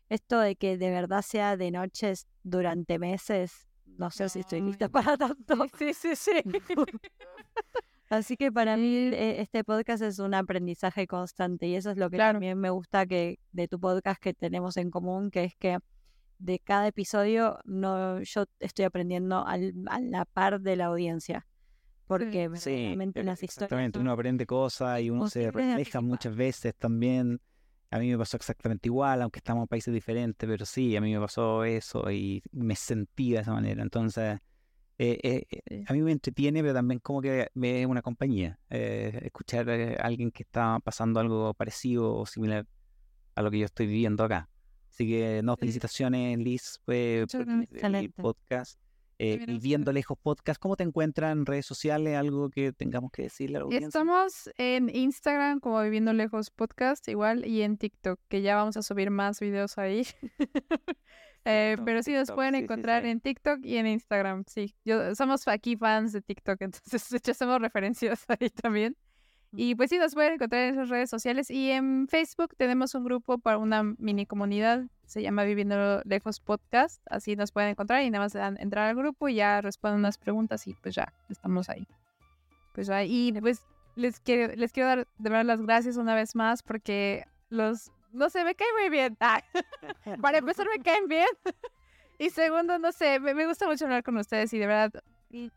Esto de que de verdad sea de noches durante meses, no sé si estoy lista para tanto. Sí, sí, sí. *laughs* Así que para mí eh, este podcast es un aprendizaje constante y eso es lo que Claro. también me gusta que de tu podcast que tenemos en común, que es que de cada episodio no yo estoy aprendiendo al- a la par de la audiencia. Porque Sí, eh, las historias exactamente. son Uno aprende cosas y uno se refleja muchas veces también. A mí me pasó exactamente igual, aunque estamos en países diferentes, pero sí, a mí me pasó eso y me sentí de esa manera. Entonces, eh, eh, eh, a mí me entretiene, pero también como que me es una compañía. eh, escuchar a alguien que está pasando algo parecido o similar a lo que yo estoy viviendo acá. Así que, no, felicitaciones, Liz, por el- podcast. Eh, y viendo lejos podcast, ¿cómo te encuentran en redes sociales? ¿Algo que tengamos que decirle a la audiencia? Estamos en Instagram como Viviendo Lejos Podcast igual y en TikTok, que ya vamos a subir más videos ahí. *laughs* Eh, pero sí nos TikTok, pueden sí, sí, encontrar sí. en TikTok y en Instagram, sí. Yo, somos aquí fans de TikTok, *laughs* entonces de hecho hacemos referencias ahí también. Y pues sí, nos pueden encontrar en esas redes sociales. Y en Facebook tenemos un grupo para una mini comunidad. Se llama Viviendo Lejos Podcast. Así nos pueden encontrar y nada más dan- entrar al grupo y ya responden unas preguntas y pues ya, estamos ahí. Pues ya, y pues les quiero, les quiero dar de verdad las gracias una vez más porque los, no sé, me caen muy bien. Ah, *laughs* para empezar me caen bien. *laughs* Y segundo, no sé, me, me gusta mucho hablar con ustedes y de verdad,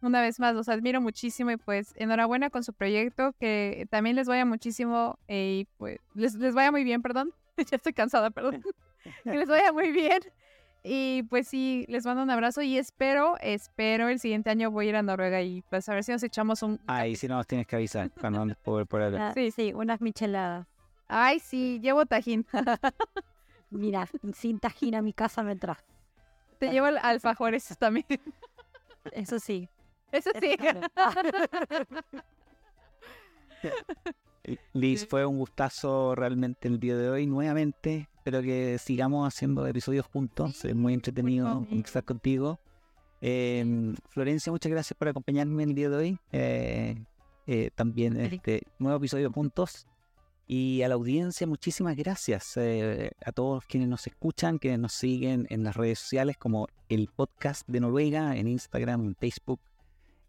una vez más, los admiro muchísimo y pues enhorabuena con su proyecto, que también les vaya muchísimo eh, y pues les, les vaya muy bien, perdón. *laughs* ya estoy cansada, perdón. *laughs* que les vaya muy bien. Y pues sí, les mando un abrazo y espero, espero el siguiente año voy a ir a Noruega y pues a ver si nos echamos un... Ahí sí nos tienes que avisar cuando andes por, por allá. Ah, Sí. sí, unas micheladas. Ay, sí, llevo tajín. Mira, sin tajín a mi casa me trajo. Te llevo al- alfajores también. *laughs* Eso sí. Eso sí. *laughs* Eh, Liz, fue un gustazo realmente el día de hoy nuevamente. Espero que sigamos haciendo episodios juntos. Es muy entretenido conversar contigo. Eh, Florencia, muchas gracias por acompañarme el día de hoy. Eh, eh, también este nuevo episodio juntos. Y a la audiencia, muchísimas gracias. eh, a todos quienes nos escuchan, quienes nos siguen en las redes sociales como el podcast de Noruega, en Instagram, en Facebook.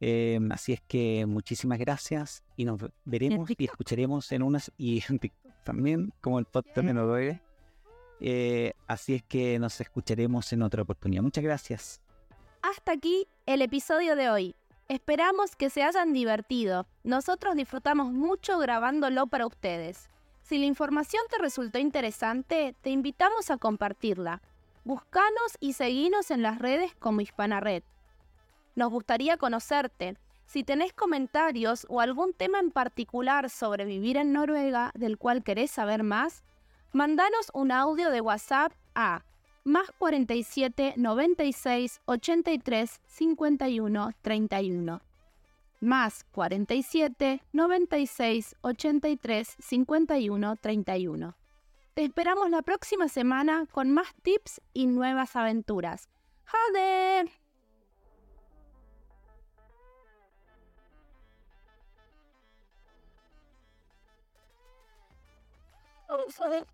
Eh, así es que muchísimas gracias y nos ve- veremos y escucharemos en unas *laughs* y en TikTok también como el podcast de Noruega. Eh, así es que nos escucharemos en otra oportunidad. Muchas gracias. Hasta aquí el episodio de hoy. Esperamos que se hayan divertido. Nosotros disfrutamos mucho grabándolo para ustedes. Si la información te resultó interesante, te invitamos a compartirla. Buscanos y seguinos en las redes como Hispana Red. Nos gustaría conocerte. Si tenés comentarios o algún tema en particular sobre vivir en Noruega del cual querés saber más, mandanos un audio de WhatsApp a más 47 96 83 51 31. Más 47 96 83 51 31. Te esperamos la próxima semana con más tips y nuevas aventuras. ¡Jade! Oh, sorry.